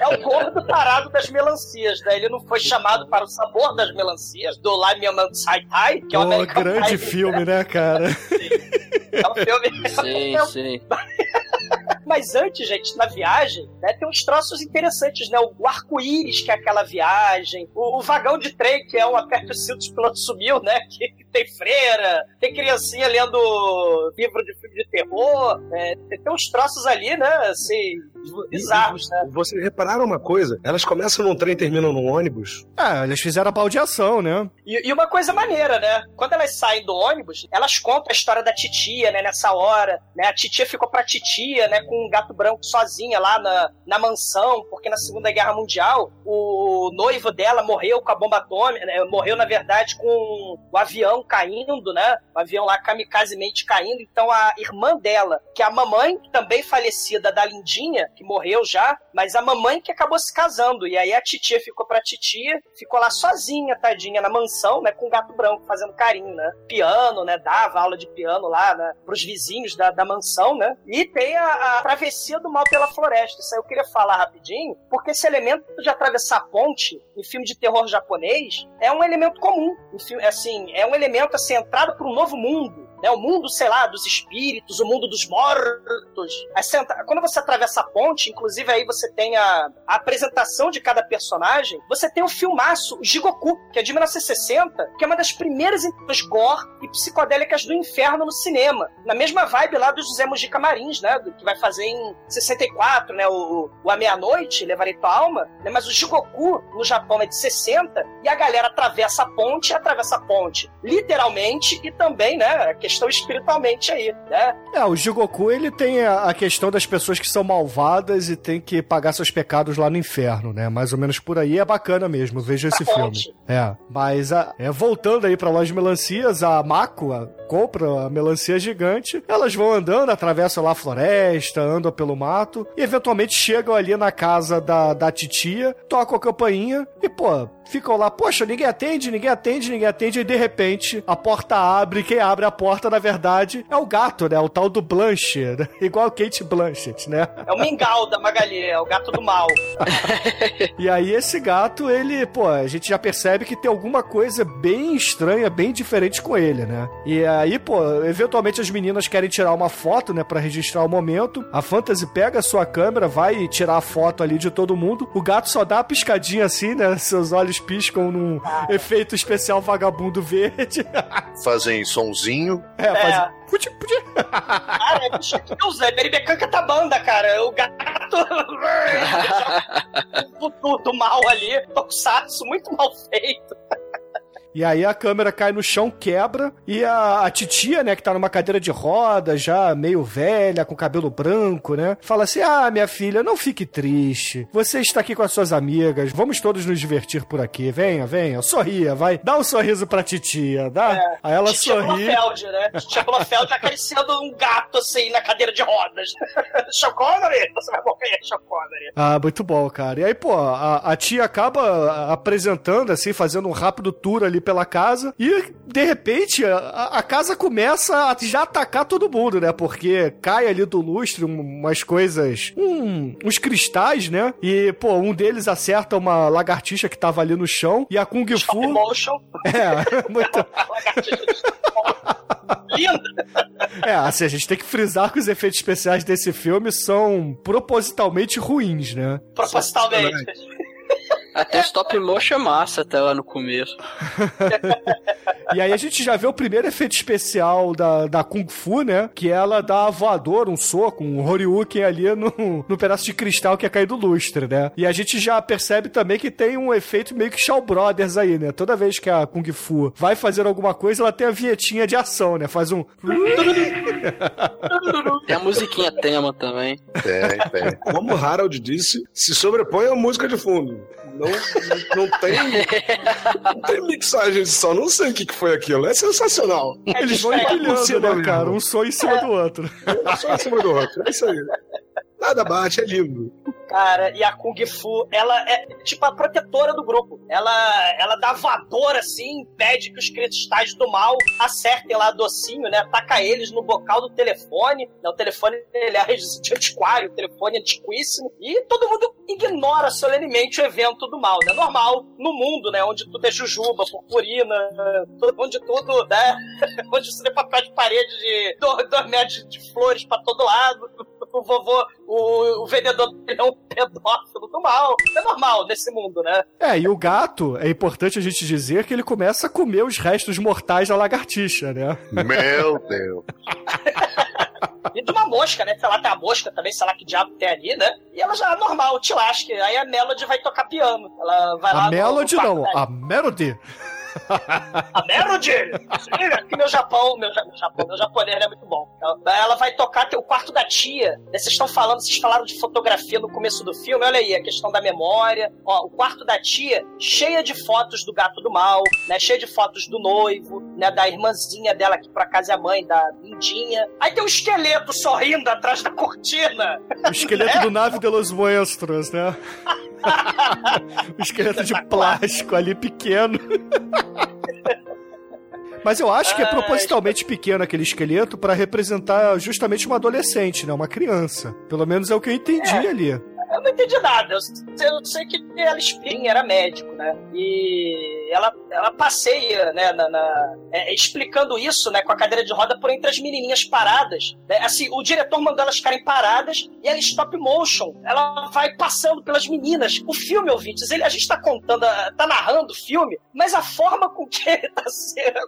É o gordo parado das melancias, né? Ele não foi chamado para o sabor das melancias, do Lime Sai Tai, que é o Pô, American grande Pie, filme, né, cara? É um filme. Sim, é um sim. Mas antes, gente, na viagem, né, tem uns troços interessantes, né? O arco-íris, que é aquela viagem, o, o vagão de trem, que é um aperto de cinto, o piloto sumiu, né? Que, que tem freira, tem criancinha lendo livro de filme de terror, é, tem, tem uns troços ali, né? Assim, bizarros, né? Vocês repararam uma coisa? Elas começam num trem e terminam num ônibus? Ah, eles fizeram a baldeação, né? E, e uma coisa maneira, né? Quando elas saem do ônibus, elas contam a história da titia, né? Nessa hora, né? A titia ficou pra titia, né? Com um gato branco sozinha lá na, na mansão, porque na Segunda Guerra Mundial o noivo dela morreu com a bomba atômica, né? Morreu, na verdade, com o avião caindo, né? O avião lá kamikazemente caindo. Então a irmã dela, que é a mamãe, também falecida da Lindinha, que morreu já, mas a mamãe que acabou se casando. E aí a titia ficou pra titia, ficou lá sozinha, tadinha, na mansão, né? Com o gato branco fazendo carinho, né? Piano, né? Dava aula de piano lá, né? Pros vizinhos da, da mansão, né? E tem a, a travessia do mal pela floresta. Isso aí eu queria falar rapidinho, porque esse elemento de atravessar a ponte em filme de terror japonês é um elemento comum. Assim, é um elemento assim, entrado para um novo mundo. Né, o mundo, sei lá, dos espíritos, o mundo dos mortos. Quando você atravessa a ponte, inclusive aí você tem a, a apresentação de cada personagem, você tem o filmaço Jigoku, que é de 1960, que é uma das primeiras entradas gore e psicodélicas do inferno no cinema. Na mesma vibe lá do José Mujica Marins, né? que vai fazer em 64, né? O, o A Meia-Noite, Levarei Tua Alma. Né, mas o Jigoku, no Japão, é de 60, e a galera atravessa a ponte, atravessa a ponte literalmente e também, né? A questão espiritualmente aí, né? É, o Jigoku, ele tem a, questão das pessoas que são malvadas e tem que pagar seus pecados lá no inferno, né? Mais ou menos por aí. É bacana mesmo, veja esse Pra filme. ponte. É, mas a- é, voltando aí pra loja de melancias, a Mako a- compra a melancia gigante, elas vão andando, atravessam lá a floresta, andam pelo mato, e eventualmente chegam ali na casa da, da titia, tocam a campainha e, pô, ficam lá, poxa, ninguém atende, ninguém atende, ninguém atende, e de repente a porta abre, quem abre a porta, na verdade, é o gato, né? O tal do Blanche, né? igual o Kate Blanchett, né? É o mingau da Magali, é o gato do mal. E aí esse gato, ele, pô, a gente já percebe que tem alguma coisa bem estranha, bem diferente com ele, né? E aí, pô, eventualmente as meninas querem tirar uma foto, né, Pra registrar o momento. A Fantasy pega a sua câmera, vai tirar a foto ali de todo mundo. O gato só dá uma piscadinha assim, né? Seus olhos piscam num efeito especial vagabundo verde. Fazem sonzinho. é, É. faz... Puti, puti. Cara, é bicho Deus, é Beribecanca tá banda, cara. O gato do, do, do mal ali, Tokusatsu, muito mal feito. E aí a câmera cai no chão, quebra, e a, a titia, né, que tá numa cadeira de roda, já meio velha, com cabelo branco, né, fala assim: Ah, minha filha, não fique triste. Você está aqui com as suas amigas, vamos todos nos divertir por aqui. Venha, venha, sorria, vai. Dá um sorriso pra titia, dá? É. Aí ela Titia sorri. Blofeld, né? Titia Blofeld acariciando um gato, assim, na cadeira de rodas. Sean Connery, você vai morrer, Sean Connery. Ah, muito bom, cara. E aí, pô, a, a tia acaba apresentando, assim, fazendo um rápido tour ali pela casa e, de repente, a, a casa começa a já atacar todo mundo, né? Porque cai ali do lustre um- umas coisas, um- uns cristais, né? E, pô, um deles acerta uma lagartixa que tava ali no chão e a Kung Stop Fu... motion, É, muito... Linda! É, assim, a gente tem que frisar que os efeitos especiais desse filme são propositalmente ruins, né? Propositalmente. Até stop motion é massa até lá no começo. E aí a gente já vê o primeiro efeito especial da, da Kung Fu, né? Que ela dá a voadora, um soco, um Horyuken ali no, no pedaço de cristal que é cair do lustre, né? E a gente já percebe também que tem um efeito meio que Shaw Brothers aí, né? Toda vez que a Kung Fu vai fazer alguma coisa, ela tem a vinhetinha de ação, né? Faz um... Tem a musiquinha tema também. Tem, tem. Como o Harold disse, se sobrepõe a música de fundo. Não, não, tem, não tem mixagem de som. Não sei o que que foi aquilo. É sensacional. Eles vão empilhando, cima né, cara? Um som em cima do outro. Só em cima do outro. É isso aí. Nada bate, é lindo. Cara, e a Kung Fu, ela é tipo a protetora do grupo. Ela, ela dá voadora assim, impede que os cristais do mal acertem lá docinho, né? Ataca eles no bocal do telefone. O telefone, ele é de antiquário, o telefone é antiquíssimo. E todo mundo ignora solenemente o evento do mal, né? Normal no mundo, né? Onde tudo é jujuba, purpurina, onde tudo, né? onde você tem papel de parede de metros de flores pra todo lado. O vovô, o, o vendedor é um pedófilo do mal. É normal nesse mundo, né? É, e o gato, é importante a gente dizer que ele começa a comer os restos mortais da lagartixa, né? Meu Deus. E de uma mosca, né? Sei lá, tem a mosca também, sei lá que diabo tem ali, né? E ela já é normal, te lasque. Aí a Melody vai tocar piano. Ela vai lá. A no- Melody no quarto não, a Melody. A Melody! Sim, aqui meu Japão, meu, meu Japão, meu japonês é muito bom. Ela- Ela vai tocar o quarto da tia. né? Vocês estão falando, vocês falaram de fotografia no começo do filme, olha aí, a questão da memória. Ó, o quarto da tia, cheia de fotos do gato do mal, né? Cheia de fotos do noivo, né? Da irmãzinha dela, que por acaso é a mãe, da Lindinha. Aí tem um esqueleto sorrindo atrás da cortina. O esqueleto do Nave de los Monstros, né? o esqueleto de plástico ali pequeno. Mas eu acho que é propositalmente pequeno aquele esqueleto pra representar justamente uma adolescente, né? Uma criança. Pelo menos é o que eu entendi ali. Eu não entendi nada. Eu, eu sei que ela Spring era médico, né? E ela, ela passeia, né, na, na- é, explicando isso, né, com a cadeira de roda por entre as menininhas paradas. né? Assim, o diretor mandou elas ficarem paradas e ela stop motion. Ela vai passando pelas meninas. O filme, ouvintes, ele, a gente tá contando, tá narrando o filme, mas a forma com que tá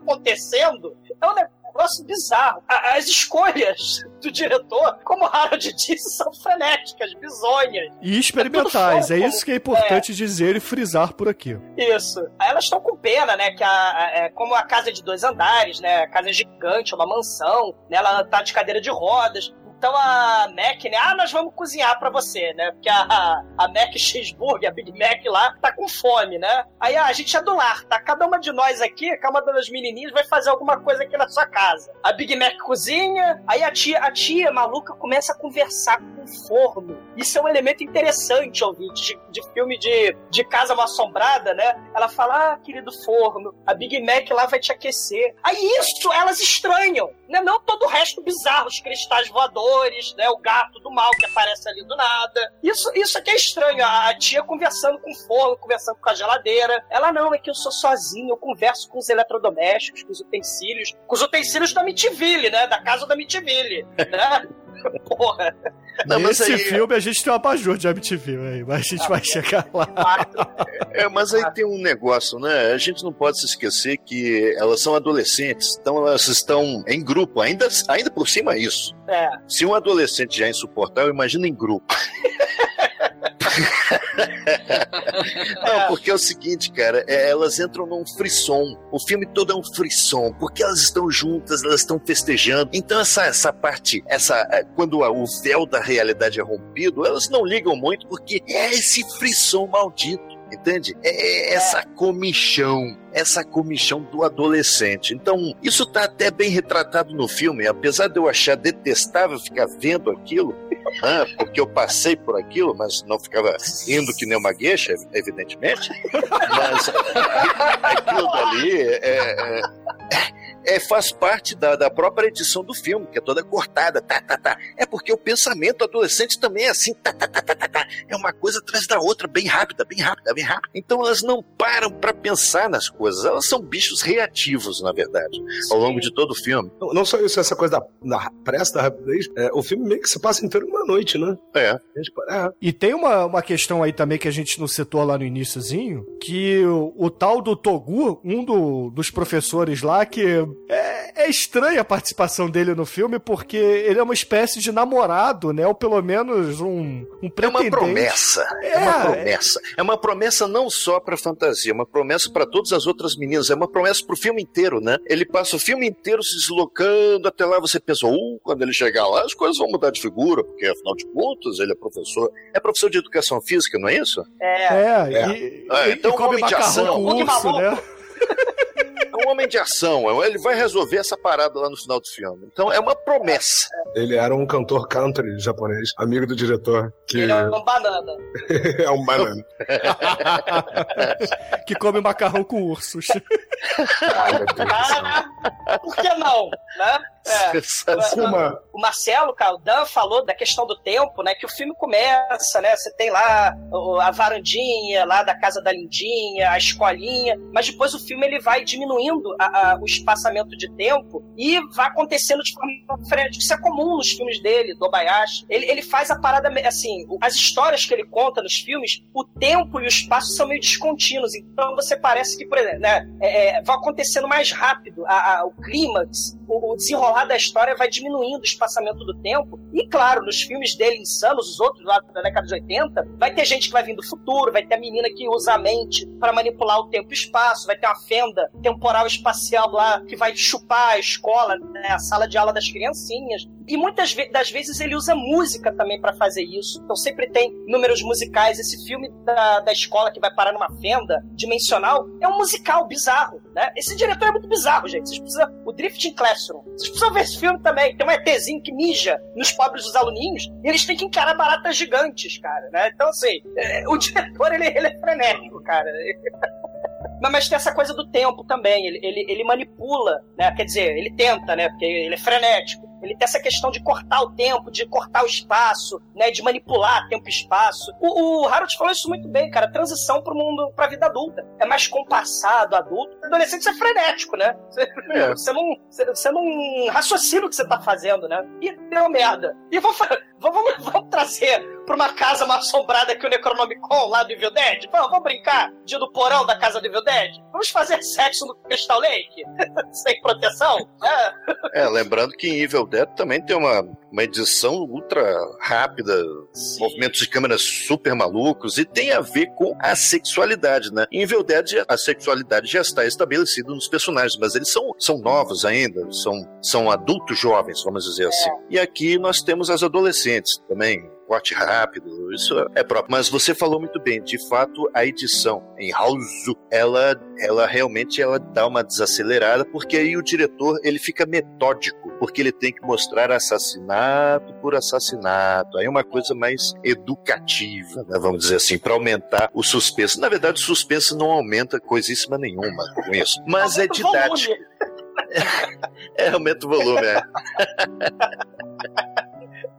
acontecendo é um negócio bizarro. A- As escolhas do diretor, como o Harold disse, são frenéticas, bizonhas. E experimentais, tudo é fora isso que é importante dizer e frisar por aqui. Isso. Aí elas estão com pena, né? Que a, a- é, como a casa é de dois andares, né? A casa é gigante, é uma mansão, né? Ela tá de cadeira de rodas. Então a Mac, né? Ah, nós vamos cozinhar pra você, né? Porque a, a Mac Cheeseburger, a Big Mac lá, tá com fome, né? Aí ah, a gente é do lar, tá? Cada uma de nós aqui, cada uma das menininhas vai fazer alguma coisa aqui na sua casa. A Big Mac cozinha, aí a tia, a tia maluca começa a conversar com o forno. Isso é um elemento interessante, ouvinte, de, de filme de, de casa mal assombrada, né? Ela fala, ah, querido forno, a Big Mac lá vai te aquecer. Aí isso elas estranham, né? Não todo o resto bizarro, os cristais voadores, né? O gato do mal que aparece ali do nada. Isso, isso aqui é estranho. A, tia conversando com o forno, conversando com a geladeira. Ela não, é que eu sou sozinha, eu converso com os eletrodomésticos, com os utensílios, com os utensílios da Mitiville, né? Da casa da Mitiville, né? Porra. Não, mas Nesse aí- filme a gente tem um abajur de Amityville aí, mas a gente vai chegar lá. É, mas aí tem um negócio, né? A gente não pode se esquecer que elas são adolescentes, então elas estão em grupo, ainda, ainda por cima é isso. É. Se um adolescente já é insuportável, imagina em grupo. Não, porque é o seguinte, cara, é, elas entram num frisson. O filme todo é um frisson, porque elas estão juntas, elas estão festejando. Então essa, essa parte, essa é, quando o véu da realidade é rompido, elas não ligam muito porque é esse frisson maldito. Entende? É essa comichão, essa comichão do adolescente. Então, isso tá até bem retratado no filme, apesar de eu achar detestável ficar vendo aquilo. né, porque eu passei por aquilo, mas não ficava indo que nem uma gueixa, evidentemente. Mas aquilo dali é, é, é, faz parte da, da própria edição do filme, que é toda cortada, tá, tá, tá. É porque o pensamento adolescente também é assim, tá, tá, tá, tá, tá, tá. É uma coisa atrás da outra, bem rápida, bem rápida, bem rápida. Então elas não param para pensar nas coisas, elas são bichos reativos, na verdade, ao longo de todo o filme. Não, não só isso, essa coisa da, da pressa, da rapidez, é, o filme meio que se passa inteiro numa noite, né? É. É, E tem uma, uma questão aí também que a gente não citou lá no iníciozinho, que o, o tal do Togu, um do- dos professores lá, que é, é estranha a participação dele no filme, porque ele é uma espécie de namorado, né? Ou pelo menos um, um É pretendente. uma promessa. É, É, uma é. promessa. É uma promessa não só pra fantasia, é uma promessa pra todas as outras meninas, é uma promessa pro filme inteiro, né? Ele passa o filme inteiro se deslocando até lá, você pensa, uh, quando ele chegar lá, as coisas vão mudar de figura, porque afinal de contas, ele é professor. É professor de educação física, não é isso? É, É, É. e, É, e- então e come homem de macarrão ação, com urso, né? Homem de ação, ele vai resolver essa parada lá no final do filme. Então é uma promessa. ele era um cantor country japonês, amigo do diretor, que ele é um banana. é um banana. que come macarrão com ursos. Céu. Ah, por que não? Né? É. O Marcelo, cara, o Dan falou da questão do tempo, né? Que o filme começa, né? Você tem lá a varandinha lá da casa da Lindinha, a escolinha, mas depois o filme ele vai diminuindo a- a- o espaçamento de tempo e vai acontecendo de forma frenética. Isso é comum nos filmes dele, do Obayashi. Ele, ele faz a parada, assim, as histórias que ele conta nos filmes, o tempo e o espaço são meio descontínuos. Então você parece que, por exemplo, né? é, é, vai acontecendo mais rápido a- o clímax, o, o desenrolar da história vai diminuindo o espaçamento do tempo. E claro, nos filmes dele insanos, os outros lá da década de 80, vai ter gente que vai vir do futuro, vai ter a menina que usa a mente para manipular o tempo e espaço, vai ter uma fenda temporal espacial lá que vai chupar a escola, né, a sala de aula das criancinhas. E muitas das vezes ele usa música também para fazer isso. Então sempre tem números musicais. Esse filme da, da escola que vai parar numa fenda dimensional é um musical bizarro, né? Esse diretor é muito bizarro, gente. Vocês precisam... O Drifting Classroom. Vocês precisam ver esse filme também. Tem um ETzinho que mija nos pobres dos aluninhos e eles têm que encarar baratas gigantes, cara, né? Então, assim, é, o diretor, ele, ele é frenético, cara. Mas, mas tem essa coisa do tempo também. Ele, ele, ele manipula, né? Quer dizer, ele tenta, né? Porque ele é frenético. Ele tem essa questão de cortar o tempo, de cortar o espaço, né? De manipular tempo e espaço. O, o Harold falou isso muito bem, cara. Transição pro mundo, pra vida adulta. É mais compassado, adulto. Adolescente é frenético, né? Você, É. você não, você, não raciocina o que você tá fazendo, né? E deu merda. E vamos, fa- vamos, vamos trazer pra uma casa mal assombrada que o Necronomicon lá do Evil Dead? Vamos, vamos brincar? Dia do porão da casa do Evil Dead? Vamos fazer sexo no Crystal Lake? Sem proteção? É. É, lembrando que em Evil Dead também tem uma, uma edição ultra rápida, movimentos de câmera super malucos, e tem a ver com a sexualidade, né? Em Evil Dead, a sexualidade já está estabelecida nos personagens, mas eles são, são novos ainda, são, são adultos jovens, vamos dizer assim. E aqui nós temos as adolescentes também. Corte rápido, isso é próprio. Mas você falou muito bem, de fato, a edição em House, ela, ela realmente ela dá uma desacelerada, porque aí o diretor ele fica metódico, porque ele tem que mostrar assassinato por assassinato. Aí é uma coisa mais educativa, né, vamos dizer assim, para aumentar o suspense. Na verdade, o suspense não aumenta coisíssima nenhuma com isso, mas é didático. É, aumenta o volume, é.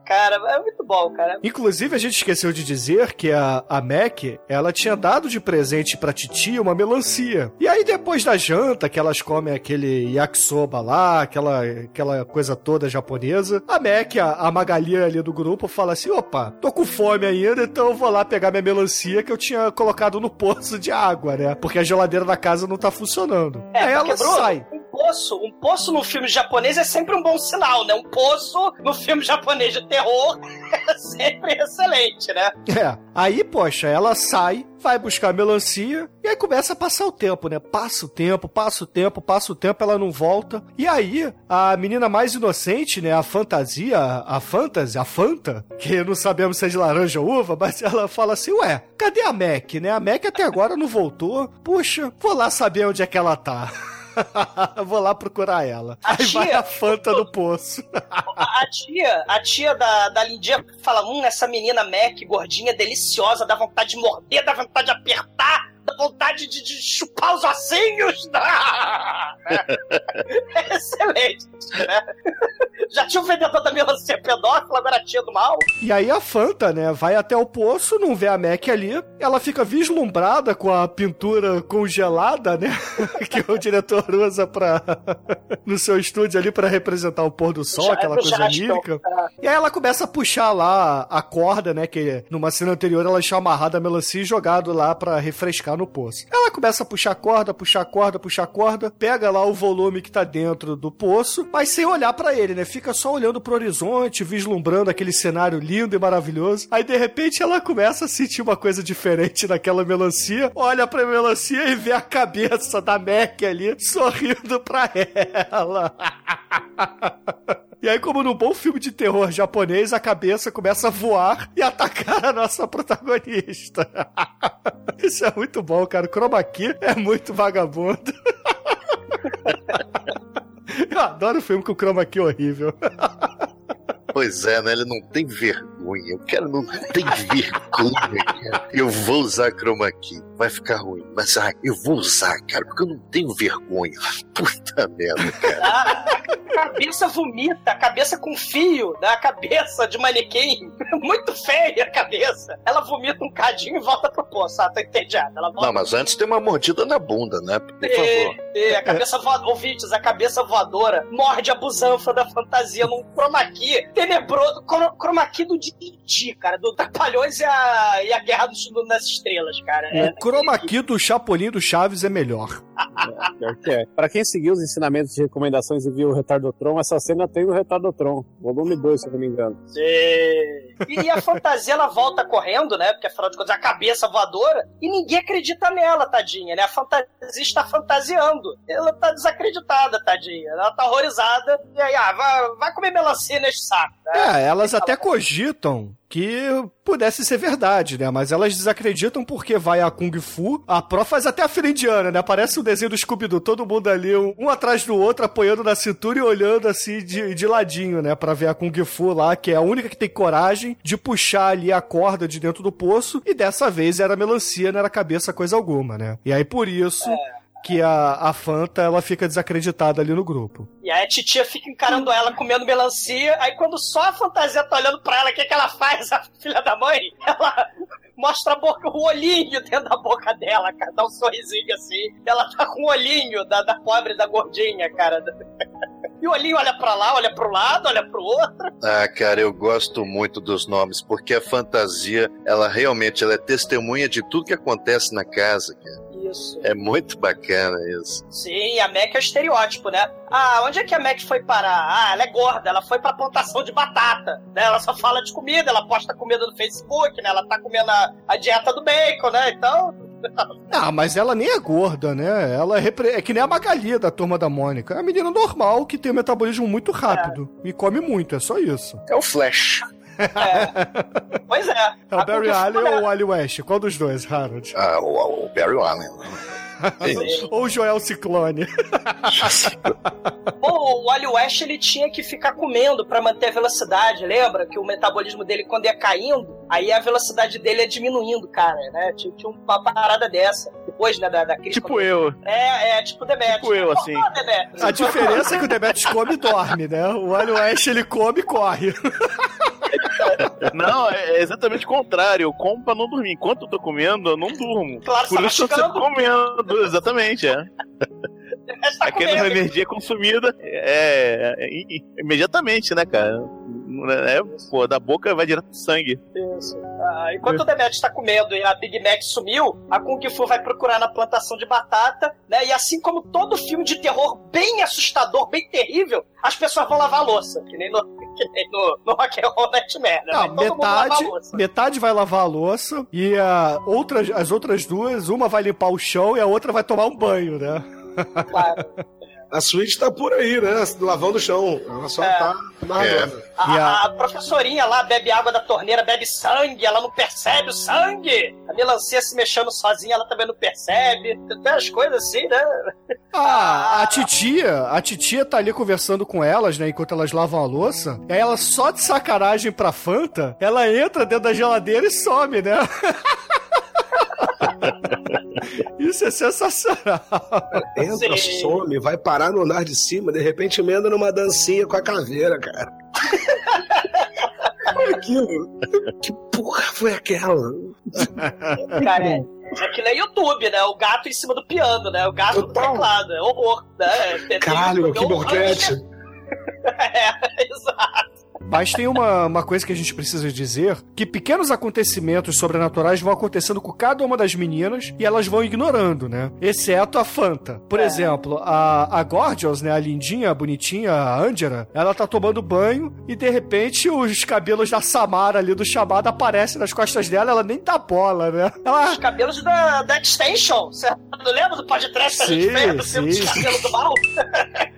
Cara, é muito bom, cara. Inclusive, a gente esqueceu de dizer que a, a Mac, ela tinha dado de presente pra titia uma melancia. E aí, depois da janta, que elas comem aquele yakisoba lá, aquela, aquela coisa toda japonesa, a Mac, a, a Magali ali do grupo, fala assim, opa, tô com fome ainda, então eu vou lá pegar minha melancia que eu tinha colocado no poço de água, né? Porque a geladeira da casa não tá funcionando. É, aí ela Bruno, sai. Um poço, um poço no filme japonês é sempre um bom sinal, né? Um poço no filme japonês de terror é sempre excelente, né? É. Aí, poxa, ela sai, vai buscar melancia e aí começa a passar o tempo, né? Passa o tempo, passa o tempo, passa o tempo, ela não volta. E aí, a menina mais inocente, né? A fantasia, a fantasy, a Fanta, que não sabemos se é de laranja ou uva, mas ela fala assim: Ué, cadê a Mac, né? A Mac até agora não voltou. Puxa, vou lá saber onde é que ela tá. Vou lá procurar ela. A Aí vai tia- a Fanta no poço. A, tia, a tia da, da Lindinha fala: hum, essa menina Mac, gordinha, deliciosa, dá vontade de morder, dá vontade de apertar, vontade de, de chupar os ossinhos. Dá! É excelente, né? Já tinha o vendedor da melancia pedófilo, agora a tia do mal. E aí a Fanta, né, vai até o poço, não vê a Mac ali, ela fica vislumbrada com a pintura congelada, né, que o diretor usa pra, no seu estúdio ali pra representar o pôr do sol, Já- aquela coisa lírica. tá. E aí ela começa a puxar lá a corda, né, que numa cena anterior ela tinha amarrado a melancia e jogado lá pra refrescar no poço. Ela começa a puxar corda, puxar corda, puxar corda, pega lá o volume que tá dentro do poço, mas sem olhar pra ele, né? Fica só olhando pro horizonte, vislumbrando aquele cenário lindo e maravilhoso. Aí de repente ela começa a sentir uma coisa diferente naquela melancia, olha pra melancia e vê a cabeça da Mac ali sorrindo pra ela. E aí, como num bom filme de terror japonês, a cabeça começa a voar e atacar a nossa protagonista. Isso é muito bom, cara. O chroma key é muito vagabundo. Eu adoro filme com chroma key horrível. Pois é, né? Ele não tem vergonha. O cara não tem vergonha. Eu vou usar chroma key. Vai ficar ruim. Mas, ai, eu vou usar, cara, porque eu não tenho vergonha. Puta merda, cara. A cabeça vomita, a cabeça com fio, né? A cabeça de manequim. Muito feia a cabeça. Ela vomita um cadinho e volta pro poço. Ah, tá entediada. Ela volta Não, mas antes tem uma mordida na bunda, né? Por favor. E, e a cabeça voadora, ouvintes, a cabeça voadora morde a busanfa da fantasia num chroma key tenebroso, chro- chroma key do D&D, cara, do Trapalhões e a, e a Guerra do, nas Estrelas, cara. É, O chroma key do Chapolin do Chaves é melhor. Pior que é. Pra quem seguiu os ensinamentos de recomendações e viu o Retardotron, essa cena tem no Retardotron, volume 2, se eu não me engano. E, e a fantasia ela volta correndo, né? Porque afinal de contas é a cabeça voadora e ninguém acredita nela, tadinha, né? A fantasia está fantasiando. Ela tá desacreditada, tadinha. Ela tá horrorizada. E aí, ah, vai, vai comer melancia nesse saco. Né? É, elas até cogitam que pudesse ser verdade, né? Mas elas desacreditam porque vai a Kung Fu. A Pro faz até a fila indiana, né? Parece o desenho do Scooby-Doo. Todo mundo ali, um, um atrás do outro, apoiando na cintura e olhando assim de, de ladinho, né? Pra ver a Kung Fu lá, que é a única que tem coragem de puxar ali a corda de dentro do poço. E dessa vez era melancia, não era cabeça coisa alguma, né? E aí por isso... Que a, a Fanta ela fica desacreditada ali no grupo. E aí a titia fica encarando ela comendo melancia. Aí quando só a fantasia tá olhando pra ela, o que, que ela faz, a filha da mãe? Ela mostra a boca, o olhinho dentro da boca dela, cara. Dá um sorrisinho assim. Ela tá com o olhinho da, da pobre, da gordinha, cara. E o olhinho olha pra lá, olha pro lado, olha pro outro. Ah, cara, eu gosto muito dos nomes, porque a fantasia, ela realmente ela é testemunha de tudo que acontece na casa, cara. Isso. É muito bacana isso. Sim, a Mac é o estereótipo, né? Ah, onde é que a Mac foi parar? Ah, ela é gorda, ela foi pra plantação de batata, né? Ela só fala de comida, ela posta comida no Facebook, né? Ela tá comendo a, a dieta do bacon, né? Então, Ah, mas ela nem é gorda, né? Ela é, repre- é que nem a Magali da turma da Mônica. É uma menina normal que tem um metabolismo muito rápido. E come muito, é só isso. É o Flash. pois é. É o Barry Allen né? ou o Wally West? Qual dos dois, Harold? Ah, o, o Barry Allen. ou o Joel Ciclone? Bom, o Wally West ele tinha que ficar comendo pra manter a velocidade, lembra? Que o metabolismo dele, quando ia caindo, aí a velocidade dele ia diminuindo, cara, né? Tinha, tinha uma parada dessa. Depois, né, da, da crise. Tipo eu. É, é, tipo Demetrius. Tipo eu, assim. A diferença é que o Demetrius come e dorme, né? O Wally West, ele come e corre. Não, é exatamente o contrário. Eu como pra não dormir. Enquanto eu tô comendo, eu não durmo. Claro, Por tá isso eu tô comendo. Exatamente, é. Tá Aquela energia consumida é, é, é, imediatamente, né, cara? É, pô, da boca vai direto pro sangue. Isso. Ah, enquanto o Demetrius tá comendo e a Big Mac sumiu, a Kung Fu vai procurar na plantação de batata, né? E assim como todo filme de terror bem assustador, bem terrível, as pessoas vão lavar a louça, que nem no, que nem no, no Rock and Roll Nightmare, né? Não, Vai todo mundo lavar metade, a louça. metade vai lavar a louça e a outras, as outras duas, uma vai limpar o chão e a outra vai tomar um banho, né? Claro. A Switch tá por aí, né? Lavando o chão. Ela só É. tá narrando. A, E a- a professorinha lá bebe água da torneira, bebe sangue, ela não percebe o sangue. A melancia se mexendo sozinha, ela também não percebe. Tem as coisas assim, né? Ah, a titia, a titia tá ali conversando com elas, né, enquanto elas lavam a louça. E aí ela só de sacanagem pra Fanta, ela entra dentro da geladeira e some, né? Isso é sensacional. Entra, Sim. some, vai parar no andar de cima, de repente emenda numa dancinha com a caveira, cara. Olha aquilo. Que porra foi aquela? Cara, é, é que nem YouTube, né? O gato em cima do piano, né? O gato Total. no teclado. É horror, né? Tem- Caralho, tem que boquete. É, exato. Mas tem uma, uma coisa que a gente precisa dizer: que pequenos acontecimentos sobrenaturais vão acontecendo com cada uma das meninas e elas vão ignorando, né? Exceto a Fanta. Por É. exemplo, a, a Gorgeous, né? A lindinha, a bonitinha, a Angela, ela tá tomando banho e de repente os cabelos da Samara ali do chamado aparecem nas costas dela, ela nem dá bola, né? Ela. Os cabelos da, da Extension. Você não lembra do podcast que a gente fez sim. dos cabelos do mal?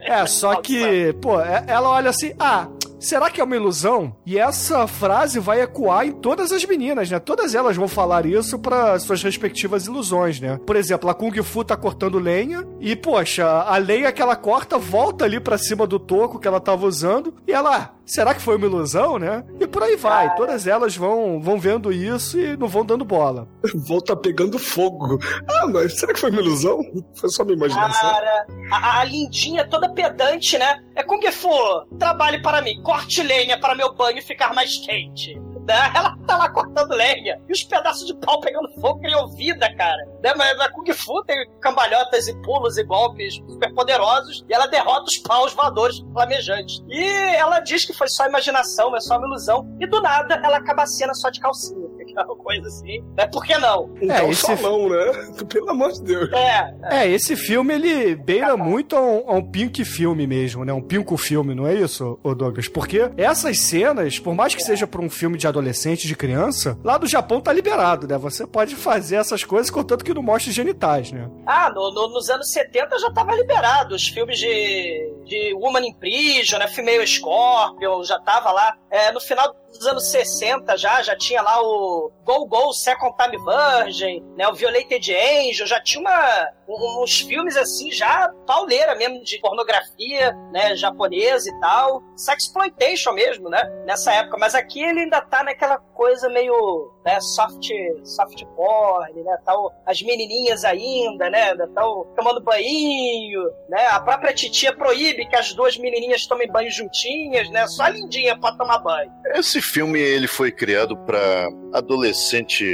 É, só que, pô, é- ela olha assim, ah. Será que é uma ilusão? E essa frase vai ecoar em todas as meninas, né? Todas elas vão falar isso para suas respectivas ilusões, né? Por exemplo, a Kung Fu tá cortando lenha e, poxa, a lenha que ela corta volta ali pra cima do toco que ela tava usando e ela, será que foi uma ilusão, né? E por aí vai. Todas elas vão, vão vendo isso e não vão dando bola. Volta pegando fogo. Ah, mas será que foi uma ilusão? Foi só minha imaginação. Cara, a, a lindinha toda pedante, né? É Kung Fu, trabalhe para mim, corte lenha para meu banho ficar mais quente. Né? Ela tá lá cortando lenha e os pedaços de pau pegando fogo criam vida, cara. Né? Mas a Kung Fu tem cambalhotas e pulos e golpes super poderosos e ela derrota os paus voadores flamejantes. E ela diz que foi só imaginação, é só uma ilusão. E do nada ela acaba a cena só de calcinha. Aquela coisa assim. Né? Por que não? Então, É, esse- salão, né? Pelo amor de Deus. É, É, esse filme ele beira muito a um, a um pink filme mesmo, né? Um pinco filme, não é isso, ô Douglas? Porque essas cenas, por mais que seja pra um filme de adolescente, de criança, lá do Japão tá liberado, né? Você pode fazer essas coisas contanto que não mostre genitais, né? Ah, no- no- nos anos 70 já tava liberado. Os filmes de, de Woman in Prison, né? Female Scorpion, já tava lá. É, no final dos anos 60 já, já tinha lá o Go Go Second Time Virgin, né? O Violated Angel, já tinha uma, um- uns filmes assim, já pauleira mesmo, de pornografia, né? Japonesa e tal. Sexploitation mesmo, né? Nessa época. Mas aqui ele ainda tá naquela coisa meio, né? Soft, soft porn, né? Tal, as menininhas ainda, né? Estão tomando banho, né? A própria titia proíbe que as duas menininhas tomem banho juntinhas, né? Só a lindinha pode tomar banho. Esse filme ele foi criado para adolescente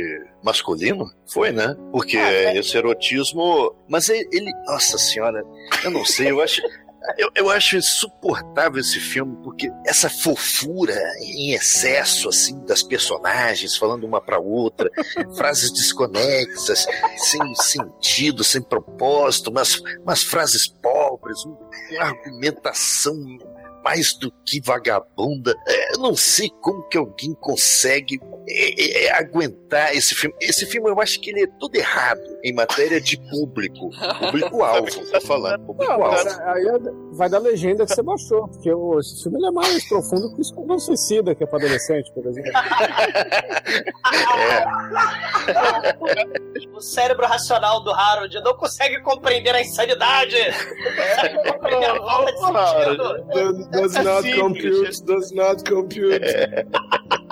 masculino? Foi, né? Porque Ah, é. esse erotismo. Mas ele, ele- Nossa senhora, eu não sei, eu acho. Eu, eu acho insuportável esse filme, porque essa fofura em excesso, assim, das personagens falando uma pra outra, frases desconexas, sem sentido, sem propósito, umas, umas frases pobres, um- uma argumentação mais do que vagabunda. É, Eu não sei como que alguém consegue é, é, aguentar esse filme. Esse filme eu acho que ele é todo errado em matéria de público. Público-alvo, tô falando. Não, Público-alvo. mas aí é- vai da legenda que você baixou, porque o, esse filme é mais profundo que o Esquadrão Suicida, que é pra adolescente, por exemplo. O cérebro racional do Harold não consegue compreender a insanidade. Consegue compreender a falta de sentido. Does, does É not compute, does not compute. É,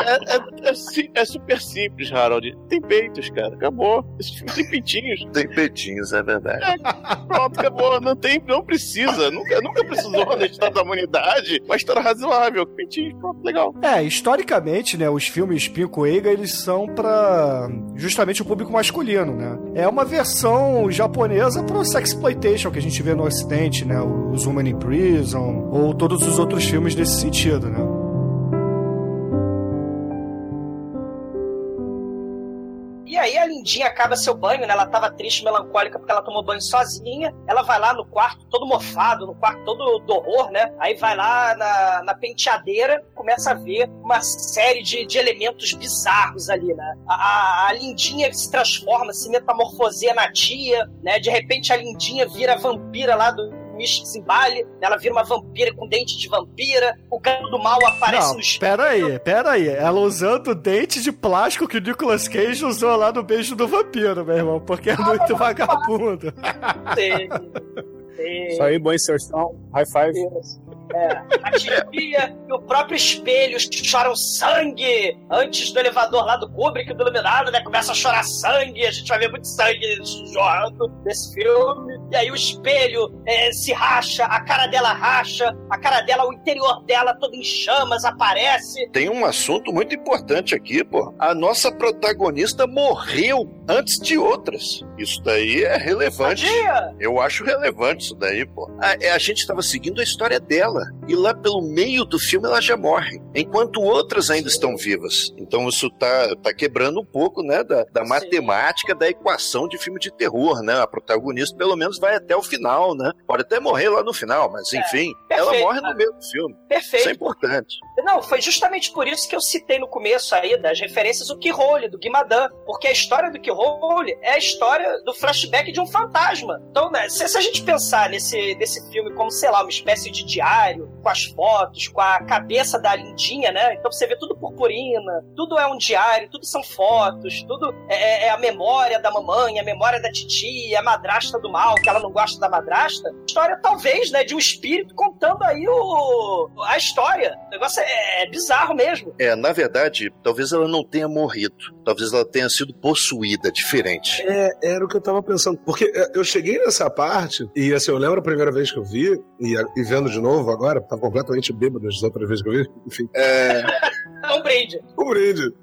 é- é si- é super simples, Harold. Tem peitos, cara. Acabou. Esse filme tem peitinhos. Tem peitinhos, é verdade. Pronto, acabou. Não tem, não precisa. Nunca, nunca precisou da história da humanidade. Uma história razoável. Peitinhos, pronto, legal. É, historicamente, né, os filmes Pinko Eiga, eles são pra justamente o público masculino, né? É uma versão japonesa pro sexploitation que a gente vê no ocidente, né? Os Woman in Prison ou todos os outros filmes nesse sentido, né? E aí a lindinha acaba seu banho, né? Ela tava triste, melancólica, porque ela tomou banho sozinha. Ela vai lá no quarto, todo mofado, no quarto todo do horror, né? Aí vai lá na, na penteadeira, começa a ver uma série de, de elementos bizarros ali, né? A, a, a lindinha se transforma, se metamorfoseia na tia, né? De repente a lindinha vira vampira lá do Mish Zimbali, ela vira uma vampira com dente de vampira, o gato do mal aparece Não, no espelho. pera aí, pera aí. Ela usando o dente de plástico que o Nicolas Cage usou lá no beijo do vampiro, meu irmão, porque é muito vagabundo. Sim. Sim. Isso aí, boa inserção. High five. É, a tia e o próprio espelho choram sangue antes do elevador lá do Kubrick, do Iluminado, né? Começa a chorar sangue, a gente vai ver muito sangue jorrando nesse filme. E aí o espelho é, se racha, a cara dela racha, a cara dela, o interior dela todo em chamas aparece. Tem um assunto muito importante aqui, pô. A nossa protagonista morreu antes de outras. Isso daí é relevante. Eu acho relevante isso daí, pô. A, a gente estava seguindo a história dela. E lá pelo meio do filme ela já morre. Enquanto outras ainda estão vivas. Então isso tá, tá quebrando um pouco, né, da, da Sim. matemática da equação de filme de terror, né? A protagonista pelo menos vai até o final, né? Pode até morrer lá no final, mas enfim, ela perfeito, morre né? no meio do filme. Isso é Perfeito. importante. Não, foi justamente por isso que eu citei no começo aí das referências o Keyhole, do Guimadan. Porque a história do Keyhole é a história do flashback de um fantasma. Então, né, se, se a gente pensar nesse, nesse filme como, sei lá, uma espécie de diário, com as fotos, com a cabeça da lindinha, né? Então você vê tudo purpurina, tudo é um diário, tudo são fotos, tudo é, é a memória da mamãe, a memória da titia, a madrasta do mal, que ela não gosta da madrasta. História, talvez, né, de um espírito contando aí o, a história. O negócio é, é bizarro mesmo. É, na verdade, talvez ela não tenha morrido. Talvez ela tenha sido possuída, diferente. É, era o que eu tava pensando. Porque é, eu cheguei nessa parte, e assim, eu lembro a primeira vez que eu vi, e, e vendo de novo agora, tava completamente bêbado as outras vezes que eu vi, enfim. É, É um brinde. um brinde?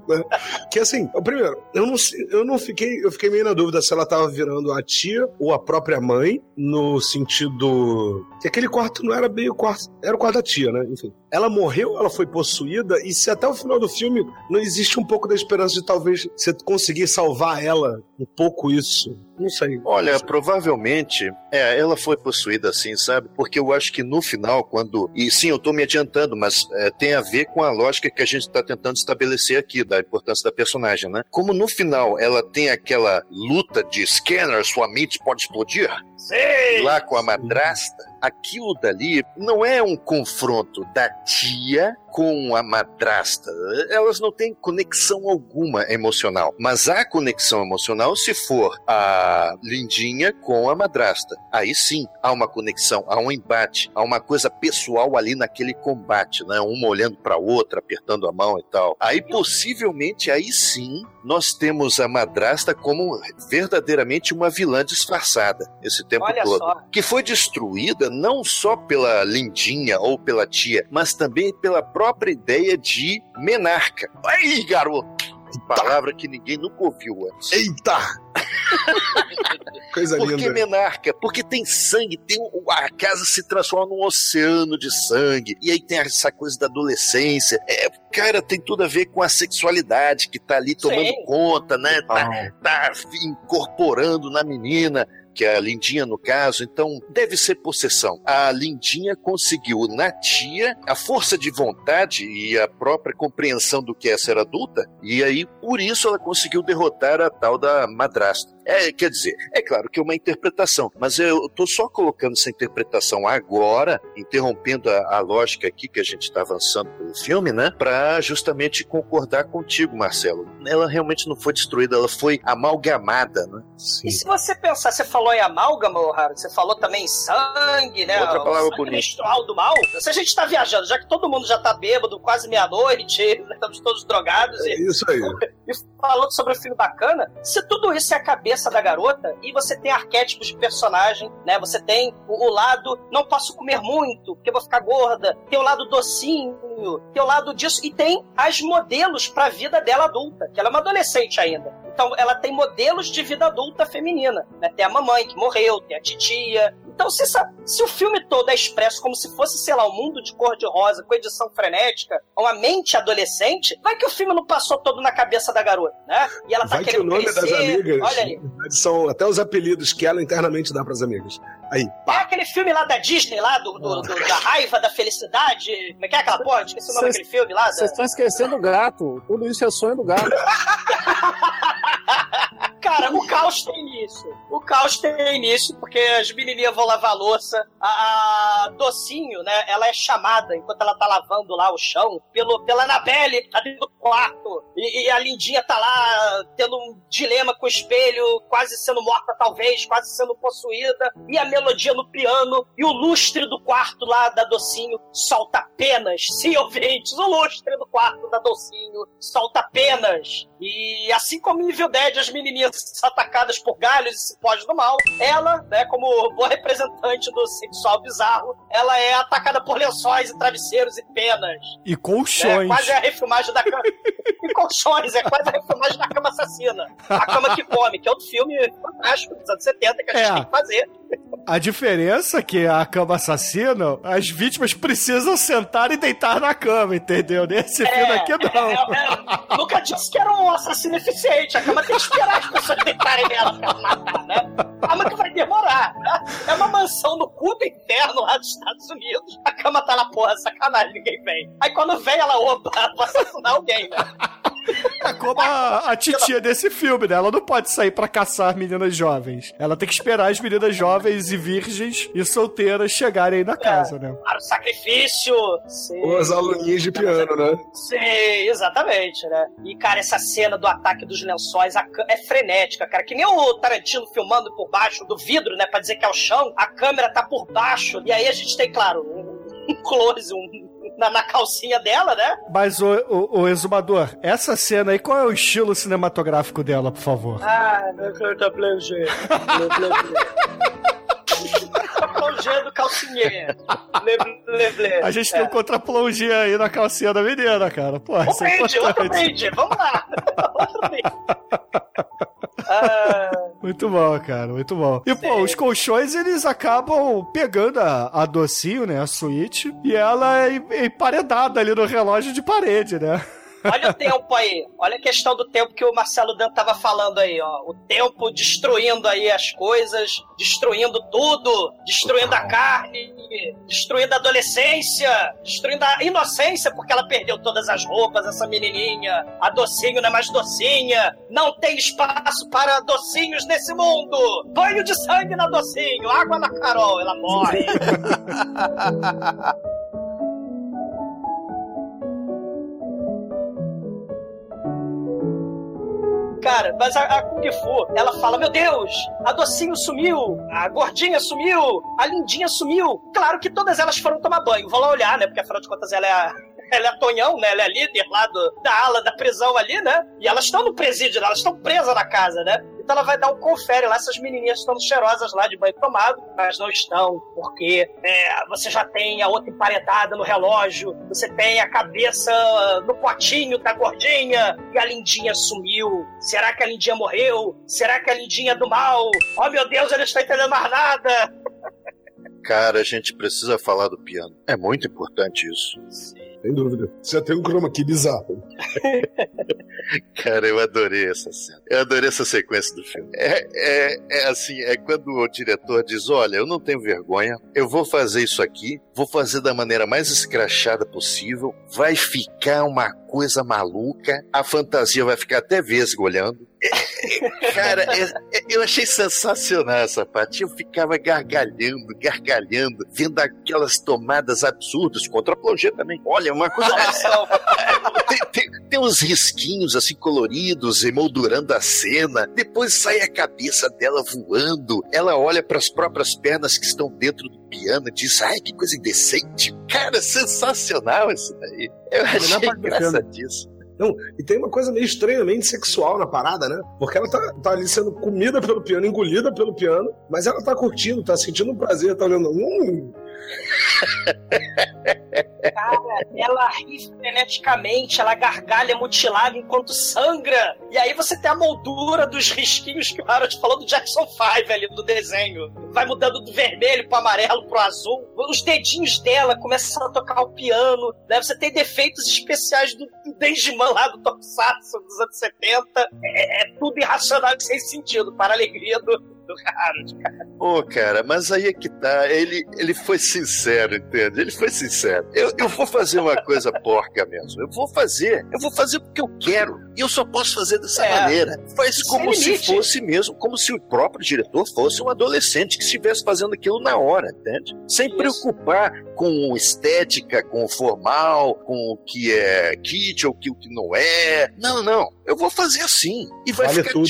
Que assim, primeiro, eu não, eu não fiquei, eu fiquei meio na dúvida se ela tava virando a tia ou a própria mãe, no sentido que aquele quarto não era bem o quarto, era o quarto da tia, né? Enfim. Ela morreu, ela foi possuída, e se até o final do filme não existe um pouco da esperança de talvez você conseguir salvar ela, um pouco isso. Não sei. Olha, provavelmente, é, ela foi possuída assim, sabe? Porque eu acho que no final, quando. E sim, eu tô me adiantando, mas é, tem a ver com a lógica que a gente tá tentando estabelecer aqui, da importância da personagem, né? Como no final ela tem aquela luta de scanner, sua mente pode explodir, Sim! lá com a madrasta, aquilo dali não é um confronto da tia com a madrasta. Elas não têm conexão alguma emocional. Mas há conexão emocional se for a lindinha com a madrasta. Aí sim há uma conexão, há um embate, há uma coisa pessoal ali naquele combate, né? Uma olhando para outra, apertando a mão e tal. Aí possivelmente aí sim nós temos a madrasta como verdadeiramente uma vilã disfarçada esse tempo Olha todo só. que foi destruída não só pela lindinha ou pela tia, mas também pela própria ideia de menarca. Aí, garoto! Palavra que ninguém nunca ouviu antes. Eita! Coisa Por que linda. menarca? Porque tem sangue, tem um- a casa se transforma num oceano de sangue. E aí tem essa coisa da adolescência. É, cara, tem tudo a ver com a sexualidade que tá ali tomando Sim. conta, né? Tá, tá incorporando na menina, que é a Lindinha no caso, então deve ser possessão. A Lindinha conseguiu na tia a força de vontade e a própria compreensão do que é ser adulta, e aí por isso ela conseguiu derrotar a tal da madrasta. É, quer dizer, é claro que é uma interpretação, mas eu tô só colocando essa interpretação agora, interrompendo a, a lógica aqui que a gente está avançando pelo filme, né? Pra justamente concordar contigo, Marcelo. Ela realmente não foi destruída, ela foi amalgamada, né? sim. E se você pensar, você falou em amálgama, você falou também em sangue, né? Outra O palavra sangue bonita. menstrual do mal. Se a gente tá viajando, já que todo mundo já tá bêbado, quase meia-noite, né, estamos todos drogados É e, isso aí. e falando sobre o filme bacana, se tudo isso é a cabeça da garota e você tem arquétipos de personagem, né? Você tem o, o lado não posso comer muito, porque vou ficar gorda, tem o lado docinho, tem o lado disso e tem as modelos pra vida dela adulta, que ela é uma adolescente ainda. Então ela tem modelos de vida adulta feminina, né? Tem a mamãe que morreu, tem a titia. Então se, se o filme todo é expresso como se fosse, sei lá, um mundo de cor de rosa com edição frenética, uma mente adolescente, vai que o filme não passou todo na cabeça da garota, né? E ela tá Vai que o querendo nome crescer. das amigas Olha aí. são até os apelidos que ela internamente dá pras amigas. Aí, É pá. aquele filme lá da Disney, lá, do, do- do- da raiva, da felicidade. Como é que é aquela porra? Esqueci o nome Cês- daquele filme lá. da- Vocês estão esquecendo o gato. Tudo isso é sonho do gato. Cara, o caos tem início. O caos tem início porque as menininhas vão lavar a louça. A, a Docinho, né? Ela é chamada enquanto ela tá lavando lá o chão pelo, pela Anabelle, tá dentro do quarto. E, e a Lindinha tá lá tendo um dilema com o espelho, quase sendo morta, talvez, quase sendo possuída. E a melodia no piano. E o lustre do quarto lá da Docinho solta apenas. Sim, ouvintes, o lustre do quarto da Docinho solta apenas. E assim como em Evil Dead, as menininhas atacadas por galhos e cipós do mal, ela, né, como boa representante do sexual bizarro, ela é atacada por lençóis e travesseiros e penas. E É colchões. quase a refilmagem da cama. e colchões, é quase a refilmagem da cama assassina. A cama que come, que é outro filme fantástico dos anos 70 que a gente É. tem que fazer. A diferença é que a cama assassina, as vítimas precisam sentar e deitar na cama, entendeu? Nesse filme aqui não. é, é, nunca disse que era um assassino eficiente. A cama tem que esperar as pessoas deitarem nela pra matar, né? A cama que vai demorar. Né? É uma mansão no cu do inferno lá dos Estados Unidos. A cama tá lá, porra, sacanagem, ninguém vem. Aí quando vem, ela, opa, vou assassinar alguém, né? É como a, a titia desse filme, né? Ela não pode sair pra caçar meninas jovens. Ela tem que esperar as meninas jovens e virgens e solteiras chegarem aí na casa, né? Para o sacrifício. Sim. Os aluninhos de piano, né? Sim, exatamente, né? E, cara, essa cena do ataque dos lençóis é frenética, cara. Que nem o Tarantino filmando por baixo do vidro, né? Pra dizer que é o chão. A câmera tá por baixo. E aí a gente tem, claro, um close, um. Na, na calcinha dela, né? Mas, o, o, o exumador, essa cena aí, qual é o estilo cinematográfico dela, por favor? Ah, meu carta plongé. Plongé do calcinha. A gente tem um contra-plongé aí na calcinha da menina, cara. Pô, Um isso é brinde, outro brinde, vamos lá. outro brinde. Ah, Muito bom, cara, muito bom. E, pô, os colchões, eles acabam pegando a, a docinho, né, a suíte, e ela é em- emparedada ali no relógio de parede, né? olha o tempo aí. Olha a questão do tempo que o Marcelo Dan tava falando aí, ó. O tempo destruindo aí as coisas, destruindo tudo, destruindo a carne, destruindo a adolescência, destruindo a inocência, porque ela perdeu todas as roupas, essa menininha. A docinho não é mais docinha. Não tem espaço para docinhos nesse mundo. Banho de sangue na docinho, água na Carol, ela morre. Cara, mas a, a Kung Fu, ela fala: Meu Deus, a docinho sumiu, a gordinha sumiu, a lindinha sumiu. Claro que todas elas foram tomar banho. Vão lá olhar, né? Porque afinal de contas ela é a. Ela é Tonhão, né? Ela é líder lá do, da ala da prisão ali, né? E elas estão no presídio, elas estão presas na casa, né? Então ela vai dar um confere lá, essas menininhas estão cheirosas lá de banho tomado, mas não estão, porque é, você já tem a outra emparedada no relógio, você tem a cabeça no potinho da gordinha, e a lindinha sumiu. Será que a lindinha morreu? Será que a lindinha é do mal? Oh meu Deus, eu não estou entendendo mais nada! Cara, a gente precisa falar do piano. É muito importante isso. Sem dúvida. Você tem um chroma aqui bizarro. Cara, eu adorei essa cena. Eu adorei essa sequência do filme. É, é, é assim, é quando o diretor diz: Olha, eu não tenho vergonha, eu vou fazer isso aqui, vou fazer da maneira mais escrachada possível, vai ficar uma coisa maluca, a fantasia vai ficar até vesga olhando. Cara, é- é- eu achei sensacional essa parte. Eu ficava gargalhando, gargalhando, vendo aquelas tomadas absurdas contra a plongé também. Olha, uma coisa. tem, tem- tem uns risquinhos assim coloridos, emoldurando a cena. Depois sai a cabeça dela voando. Ela olha para as próprias pernas que estão dentro do piano e diz: Ai, que coisa indecente. Cara, sensacional isso daí. Eu Melhor achei parte do filme. engraçadíssimo. Não, e tem uma coisa meio estranhamente sexual na parada, né? Porque ela tá, tá ali sendo comida pelo piano, engolida pelo piano, mas ela tá curtindo, tá sentindo um prazer, tá olhando. Hum, Cara, ela ri freneticamente, ela gargalha mutilada enquanto sangra. E aí você tem a moldura dos risquinhos que o Harold falou do Jackson 5 ali do desenho. Vai mudando do vermelho pro amarelo pro azul. Os dedinhos dela começam a tocar o piano. Né? Você tem defeitos especiais do, Denjiman lá do Tokusatsu dos anos 70. É, é tudo irracional e sem sentido, para a alegria do, do Harold, cara. Pô, cara, mas aí é que tá. Ele, ele foi sincero, entende? Ele foi sincero. Eu, eu vou fazer uma coisa porca mesmo. Eu vou fazer. Eu vou fazer porque eu quero. E eu só posso fazer dessa É. maneira. Faz Sem como se limite. fosse mesmo, como se o próprio diretor fosse um adolescente que estivesse fazendo aquilo na hora, entende? Sem Isso. preocupar com estética, com o formal, com o que é kit ou o que o que não é. Não, não. Eu vou fazer assim. E vai Vale ficar tudo.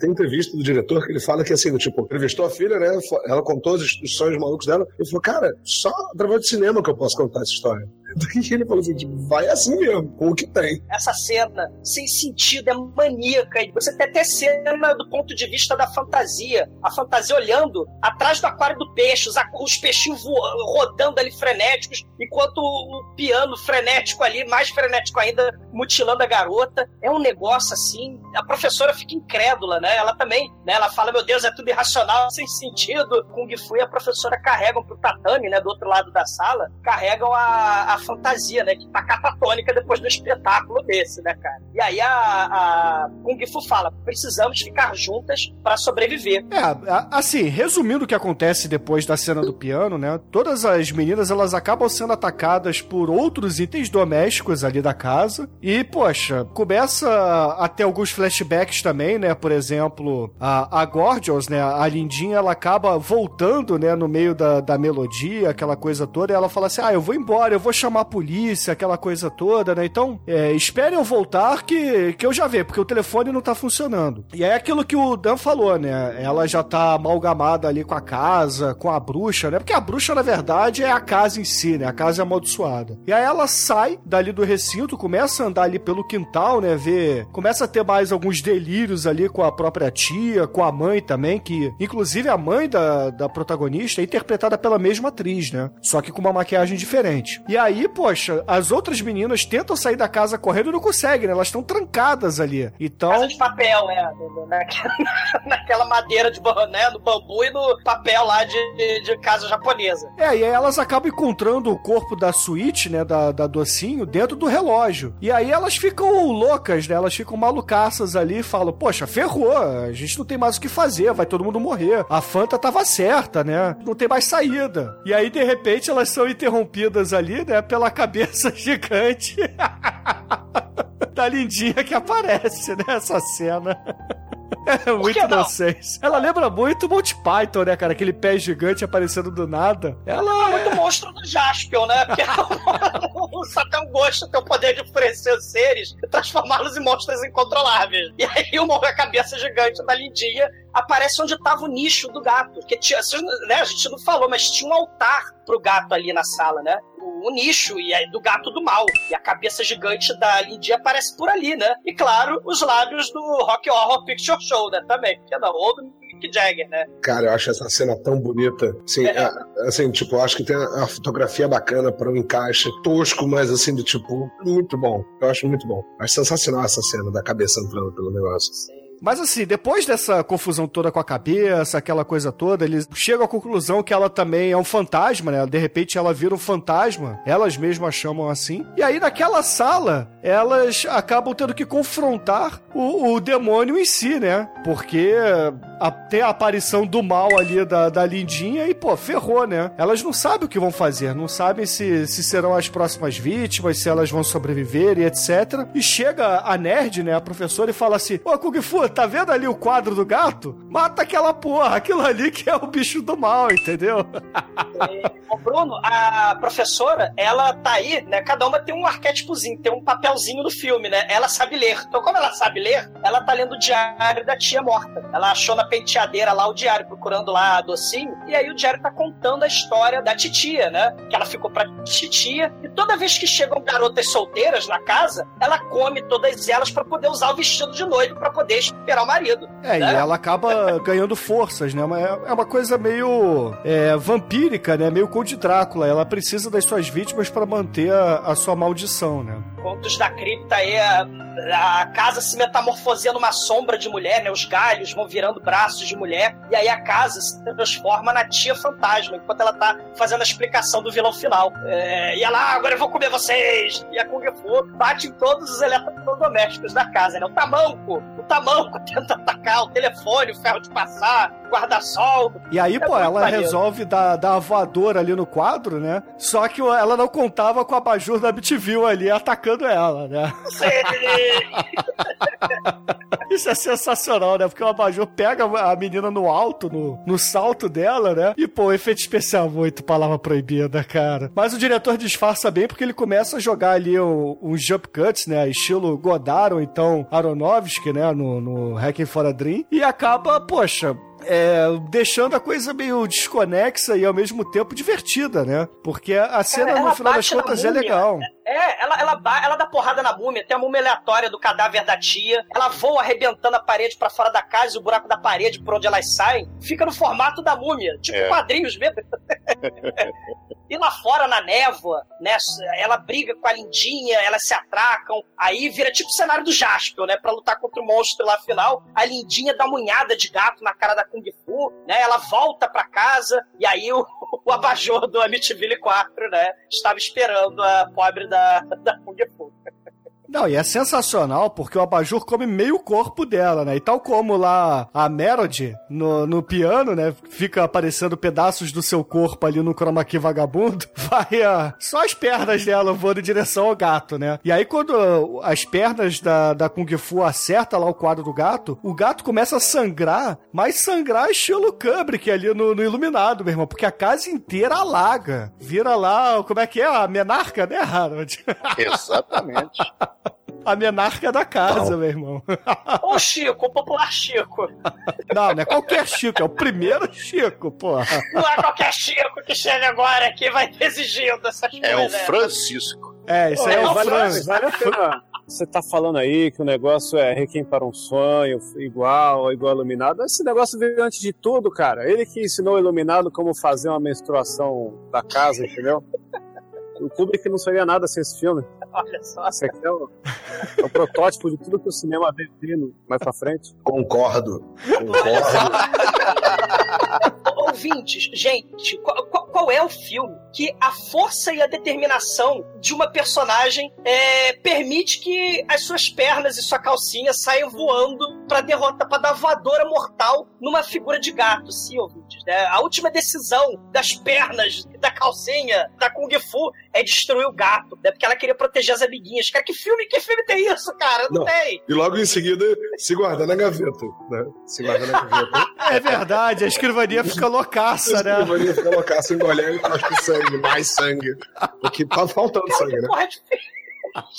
tem entrevista do diretor que ele fala que assim, tipo, entrevistou a filha, né? Ela contou os os sonhos malucos dela. Ele falou, cara, só através do cinema que eu posso contar essa história. Daí ele falou assim, tipo, vai assim mesmo, com o que tem. essa cena sem sentido, é maníaca. E você tem até cena do ponto de vista da fantasia. A fantasia olhando atrás do aquário do peixe, os, os peixinhos voando, rodando ali frenéticos, enquanto o, o piano frenético ali, mais frenético ainda, mutilando a garota. É um negócio assim. A professora fica incrédula, né? Ela também, né? Ela fala, meu Deus, é tudo irracional, sem sentido. Kung Fu e a professora carregam pro tatame, né? Do outro lado da sala, carregam a, a fantasia, né? Que tá catatônica depois do espetáculo desse, né, cara? E aí a, a Kung Fu fala: precisamos ficar juntas para sobreviver. É, assim, resumindo o que acontece depois da cena do piano, né? Todas as meninas elas acabam sendo atacadas por outros itens domésticos ali da casa. E, poxa, começa a ter alguns flashbacks também, né? Por exemplo, a, a Gorgeous, né? A Lindinha, ela acaba voltando, né? No meio da, da melodia, aquela coisa toda. E ela fala assim: ah, eu vou embora, eu vou chamar a polícia, aquela coisa toda, né? Então, é, espere eu voltar que, que eu já vejo, porque o telefone não tá funcionando. E é aquilo que o Dan falou, né? Ela já tá amalgamada ali com a casa, com a bruxa, né? Porque a bruxa, na verdade, é a casa em si, né? A casa é amaldiçoada. E aí ela sai dali do recinto, começa a andar ali pelo quintal, né? Ver. Começa a ter mais alguns delírios ali com a própria tia, com a mãe também, que. Inclusive a mãe da, da protagonista é interpretada pela mesma atriz, né? Só que com uma maquiagem diferente. E aí, poxa, as outras meninas tentam sair da casa correndo e não conseguem, né? Elas estão trancadas ali. Então. Casa de papel, é. Naquela, naquela madeira de né, no bambu e no papel lá de, de, de casa japonesa. É, e aí elas acabam encontrando o corpo da Suíte, né, da, da Docinho, dentro do relógio. E aí elas ficam loucas, né, elas ficam malucaças ali e falam, poxa, ferrou, a gente não tem mais o que fazer, vai todo mundo morrer. A Fanta tava certa, né, não tem mais saída. E aí, de repente, elas são interrompidas ali, né, pela cabeça gigante da Lindinha que aparece nessa cena. É muito inocente. Ela lembra muito Monty Python, né, cara? Aquele pé gigante aparecendo do nada. Ela É muito monstro do Jaspion, né? Porque só tem um gosto, tem o poder de oferecer os seres e transformá-los em monstros incontroláveis. E aí uma a cabeça gigante da lindinha aparece onde estava o nicho do gato. Porque tinha, né, a gente não falou, mas tinha um altar pro gato ali na sala, né? O, o nicho e aí do gato do mal. E a cabeça gigante da lindinha aparece por ali, né? E claro, os lábios do Rock Horror Picture Show, né? Também. Porque não, ou do Mick Jagger, né? Cara, eu acho essa cena tão bonita. Assim, É. a- assim tipo, eu acho que tem a, a fotografia bacana para um encaixe tosco, mas assim, do tipo, muito bom. Eu acho muito bom. Acho sensacional essa cena da cabeça entrando pelo negócio. Mas assim, depois dessa confusão toda com a cabeça, aquela coisa toda, eles chegam à conclusão que ela também é um fantasma, né? De repente ela vira um fantasma, elas mesmas chamam assim. E aí naquela sala, elas acabam tendo que confrontar o, o demônio em si, né? Porque a- tem a aparição do mal ali da, da Lindinha e, pô, ferrou, né? Elas não sabem o que vão fazer, não sabem se, se serão as próximas vítimas, se elas vão sobreviver e etc. E chega a nerd, né, a professora, e fala assim: Ô, Kung Fu, tá vendo ali o quadro do gato? Mata aquela porra, aquilo ali que é o bicho do mal, entendeu? Ô, Bruno, a professora, ela tá aí, né? Cada uma tem um arquétipozinho, tem um papelzinho no filme, né? Ela sabe ler. Então, como ela sabe ler, ela tá lendo o diário da tia morta. Ela achou na penteadeira lá o diário, procurando lá docinho. E aí o diário tá contando a história da titia, né? Que ela ficou pra titia. E toda vez que chegam garotas solteiras na casa, ela come todas elas pra poder usar o vestido de noivo pra poder esperar o marido. É, e né? ela acaba ganhando forças, né? Mas É é uma coisa meio é, vampírica, né? Meio Conde Drácula. Ela precisa das suas vítimas pra manter a, a sua maldição, né? Contos da cripta aí, a a casa se metamorfoseia numa sombra de mulher, né? Os galhos vão virando braços de mulher, e aí a casa se transforma na tia fantasma, enquanto ela tá fazendo a explicação do vilão final. É, e ela, ah, agora eu vou comer vocês! E a Kung Fu bate em todos os eletrodomésticos da casa, né? O tamanco, o tamanco tenta atacar, o telefone, o ferro de passar, guarda-sol. E aí, É pô, ela maneiro. resolve dar, dar a voadora ali no quadro, né? Só que ela não contava com a abajur da Bitville ali atacando ela, né? Isso é sensacional, né? Porque o abajur pega a menina no alto, no, no salto dela, né? E, pô, efeito especial muito, palavra proibida, cara. Mas o diretor disfarça bem porque ele começa a jogar ali uns jump cuts, né? Estilo Godard ou então Aronofsky, né? No, no Hacking for a Dream. E acaba, poxa, é, deixando a coisa meio desconexa e ao mesmo tempo divertida, né? Porque a cena, Cara, no final das contas, é legal. É, ela, ela, ba- ela dá porrada na múmia, tem a múmia aleatória do cadáver da tia, ela voa arrebentando a parede pra fora da casa e o buraco da parede por onde elas saem fica no formato da múmia, tipo É. quadrinhos mesmo. e lá fora, na névoa, né, ela briga com a lindinha, elas se atracam, aí vira tipo o cenário do Jaspion, né, pra lutar contra o monstro lá final, a lindinha dá uma unhada de gato na cara da Kung Fu, né, ela volta pra casa, e aí o, o abajur do Amityville 4, né, estava esperando a pobre da, da Kung Fu. Não, e é sensacional porque o abajur come meio corpo dela, né? E tal como lá a Melody no, no piano, né? Fica aparecendo pedaços do seu corpo ali no chroma key vagabundo, vai ah, só as pernas dela voando em direção ao gato, né? E aí quando as pernas da, da Kung Fu acerta lá o quadro do gato, o gato começa a sangrar, mas sangrar estilo Kubrick ali no, no iluminado, meu irmão, porque a casa inteira alaga. Vira lá, como é que é? A menarca, né, Harold? Exatamente. A menarca da casa, meu irmão. Ô Chico, o popular Chico. Não, não é qualquer Chico, é o primeiro Chico, porra. Não é qualquer Chico que chega agora aqui e vai exigindo essas É o coisas. Francisco. É, isso aí é Ô, o vale, Franz. vale a pena. Você tá falando aí que o negócio é Requiem para um sonho, igual, igual iluminado. Esse negócio veio antes de tudo, cara. Ele que ensinou o iluminado como fazer uma menstruação da casa, entendeu? O Kubrick não sabia nada sem esse filme. Olha só. Esse aqui é o, é o protótipo de tudo que o cinema veio vindo mais pra frente. Concordo. Concordo. Ouvintes, gente, qual, qual- qual é o filme que a força e a determinação de uma personagem é, permite que as suas pernas e sua calcinha saiam voando pra derrotar, pra dar voadora mortal numa figura de gato? Sim, ouvintes, né? A última decisão das pernas da calcinha da Kung Fu é destruir o gato, né? Porque ela queria proteger as amiguinhas. Cara, que filme, que filme tem isso, cara? Não, Não. tem. E logo em seguida, se guarda na gaveta. Né? Se guarda na gaveta. É verdade, a escrivania fica loucaça, né? Escrivaninha fica loucaça, engolhando e cospe sangue, mais sangue. Porque tá faltando sangue, né? Porra, de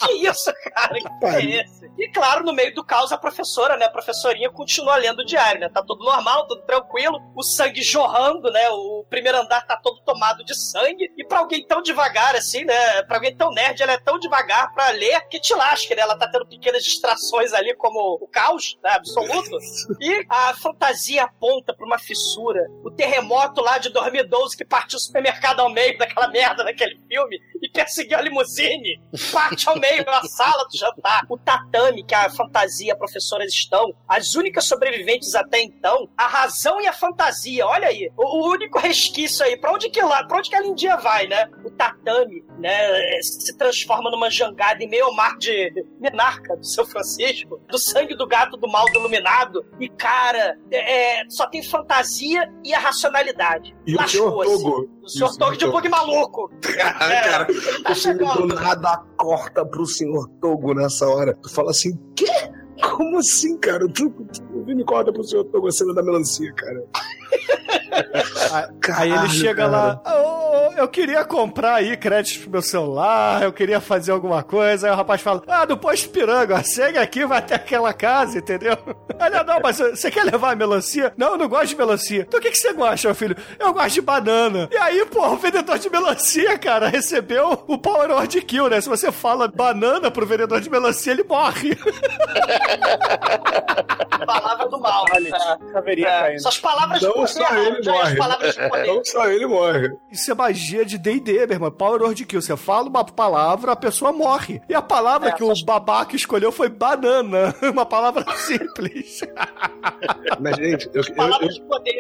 Que isso, cara? Que é Pariu. esse? E claro, no meio do caos, a professora, né? A professorinha continua lendo o diário, né? Tá tudo normal, tudo tranquilo, o sangue jorrando, né? O primeiro andar tá todo tomado de sangue. E pra alguém tão devagar, assim, né? Pra alguém tão nerd, ela é tão devagar pra ler que te lasca, né? Ela tá tendo pequenas distrações ali, como o caos, né? Absoluto. E a fantasia aponta pra uma fissura. O terremoto lá de 2012 que partiu o supermercado ao meio daquela merda daquele filme e perseguiu a limusine. Parte ao meio na sala do jantar. O tatame que a fantasia e a professoras estão, as únicas sobreviventes até então, a razão e a fantasia. Olha aí, o, o único resquício aí. Pra onde que lá, pra onde que a Lindinha vai, né? O tatame, né? Se transforma numa jangada em meio ao mar de Menarca, do seu Francisco, do sangue do gato do mal do iluminado. E, cara, é, é, só tem fantasia e a racionalidade. E o senhor Lascou-se. Togo. O senhor Togo de Togo. bug maluco. Ah, É, cara, tá o filme do chegando. nada corta pro senhor Togo nessa hora. Tu fala assim, quê? Como assim, cara? Tu, tu, o Vini corta pro senhor Togo a cena da melancia, cara. Aí Caralho, ele chega cara. lá, "Ah, ô, eu queria comprar aí crédito pro meu celular, eu queria fazer alguma coisa. Aí o rapaz fala, ah, do posto Piranga, segue aqui, vai até aquela casa, entendeu? Olha, não, mas você quer levar a melancia? Não, eu não gosto de melancia. Então o que, que você gosta, meu filho? Eu gosto de banana. E aí, pô, o vendedor de melancia, cara, recebeu o Power Word Kill, né? Se você fala banana pro vendedor de melancia, ele morre. Palavra. Caveirinha É, caindo. suas palavras Não só ele já morre. palavras de poder. Não só ele morre. Isso é magia de D&D, meu irmão. Power Word Kill. Você fala uma palavra, a pessoa morre. E a palavra É, que o babaca escolheu foi banana. Uma palavra simples. Mas, gente, eu, eu- eu- Palavras de poder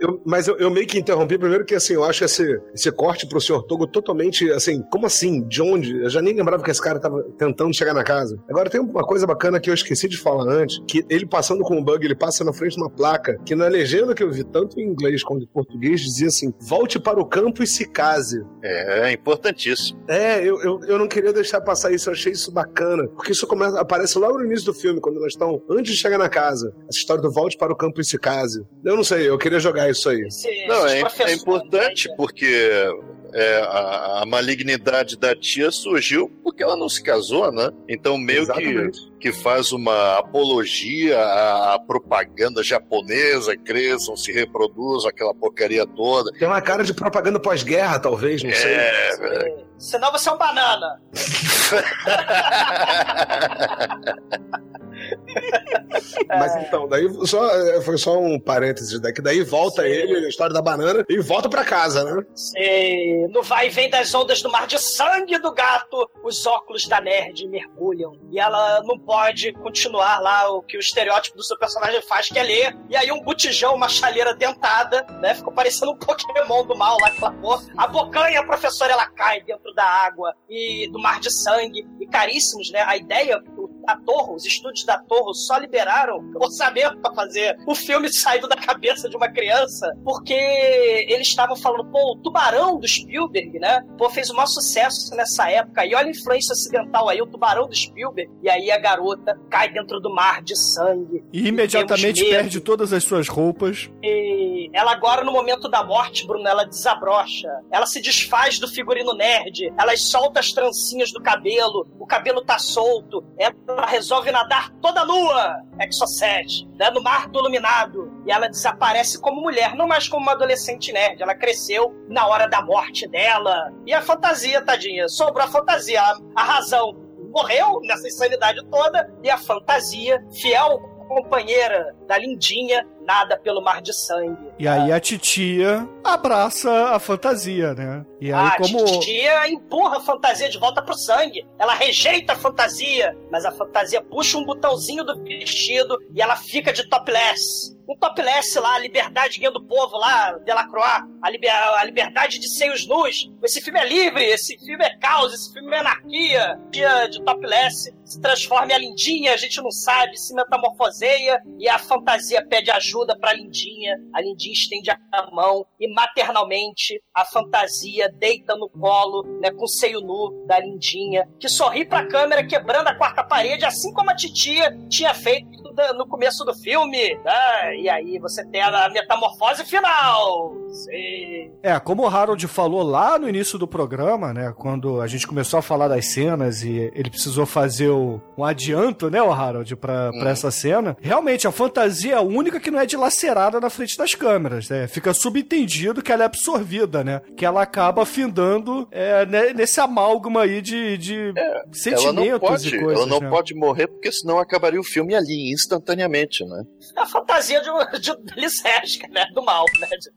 eu- mas eu, eu meio que interrompi primeiro que, assim, eu acho esse, esse corte pro Sr. Togo totalmente, assim, como assim? De onde? Eu já nem lembrava que esse cara tava tentando chegar na casa. Agora, tem uma coisa bacana que eu esqueci de falar antes, que ele passando com o bug, ele passa na frente de uma placa, que na legenda que eu vi, tanto em inglês quanto em português, dizia assim, volte para o campo e se case. É, é importantíssimo. É, eu, eu, eu não queria deixar passar isso, eu achei isso bacana. Porque isso começa, aparece logo no início do filme, quando elas estão, antes de chegar na casa. Essa história do volte para o campo e se case. Eu não sei, eu queria jogar isso aí. Esse- Não, é, é importante né? porque é, a, a malignidade da tia surgiu porque ela não se casou, né? Então meio que, Exatamente. que faz uma apologia à, à propaganda japonesa, cresçam, se reproduzam, aquela porcaria toda. Tem uma cara de propaganda pós-guerra, talvez, não sei. É, Senão você é um banana. Mas então, daí só, é, foi só um parênteses daqui. Daí volta Sim. ele, a história da banana, e volta pra casa, né? Você, no vai e vem das ondas do mar de sangue do gato, os óculos da nerd mergulham. E ela não pode continuar lá o que o estereótipo do seu personagem faz, que é ler. E aí um botijão, uma chaleira dentada, né? Ficou parecendo um Pokémon do mal lá, aquela porra. A bocanha, a professora, ela cai dentro da água e do mar de sangue. E caríssimos, né? A ideia, a Torre, os estúdios da Torre só liberaram orçamento pra fazer o filme saído da cabeça de uma criança, porque eles estavam falando, pô, o Tubarão do Spielberg, né? Pô, fez o maior sucesso nessa época. E olha a influência ocidental aí, o Tubarão do Spielberg. E aí a garota cai dentro do mar de sangue. E imediatamente perde todas as suas roupas. E ela agora, no momento da morte, Bruno, ela desabrocha. Ela se desfaz do figurino nerd. Ela solta as trancinhas do cabelo. O cabelo tá solto. Ela resolve nadar toda nua. Exocet, né? No mar do iluminado. E ela desaparece como mulher, não mais como uma adolescente nerd. Ela cresceu na hora da morte dela. E a fantasia, tadinha. Sobrou a fantasia. A, a razão morreu nessa insanidade toda. E a fantasia, fiel companheira da lindinha, nada pelo mar de sangue. E aí a titia abraça a fantasia, né? E aí a como... titia empurra a fantasia de volta pro sangue. Ela rejeita a fantasia, mas a fantasia puxa um botãozinho do vestido e ela fica de topless. Um topless lá, a liberdade guia do povo lá, Delacroix, a, liber, a liberdade de seios nus. Esse filme é livre, esse filme é caos, esse filme é anarquia. Dia de topless se transforma em a lindinha, a gente não sabe, se metamorfoseia e a fantasia pede ajuda pra lindinha. A lindinha estende a mão e maternalmente a fantasia deita no colo, né, com o seio nu da lindinha, que sorri pra câmera quebrando a quarta parede, assim como a titia tinha feito no começo do filme. né? E aí você tem a metamorfose final. Sim. É, como o Harold falou lá no início do programa, né? Quando a gente começou a falar das cenas e ele precisou fazer o, um adianto, né, o Harold, pra, pra essa cena. Realmente, a fantasia é a única que não é dilacerada na frente das câmeras, né? Fica subentendido que ela é absorvida, né? Que ela acaba afindando é, né, nesse amálgama aí de, de ela sentimentos não pode, e coisas, ela não né? pode morrer porque senão acabaria o filme ali instantaneamente, né? É a fantasia de, de né? Do mal, né? De,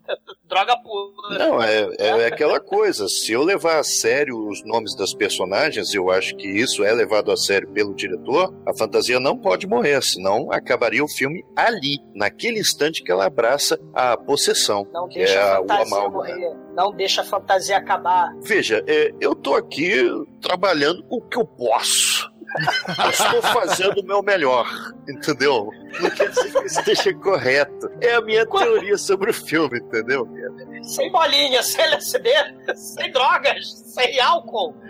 droga pura. Não, é, é aquela coisa. Se eu levar a sério os nomes das personagens, eu acho que isso é levado a sério pelo diretor, a fantasia não pode morrer, senão acabaria o filme ali, naquele instante que ela abraça a possessão. Não deixa é a fantasia morrer. Não deixa a fantasia acabar. Veja, é, eu tô aqui trabalhando com o que eu posso. Eu estou fazendo o meu melhor, entendeu? Não quer dizer que isso esteja correto. É a minha teoria sobre o filme, entendeu? Sem bolinha, sem LSD, sem drogas, sem álcool.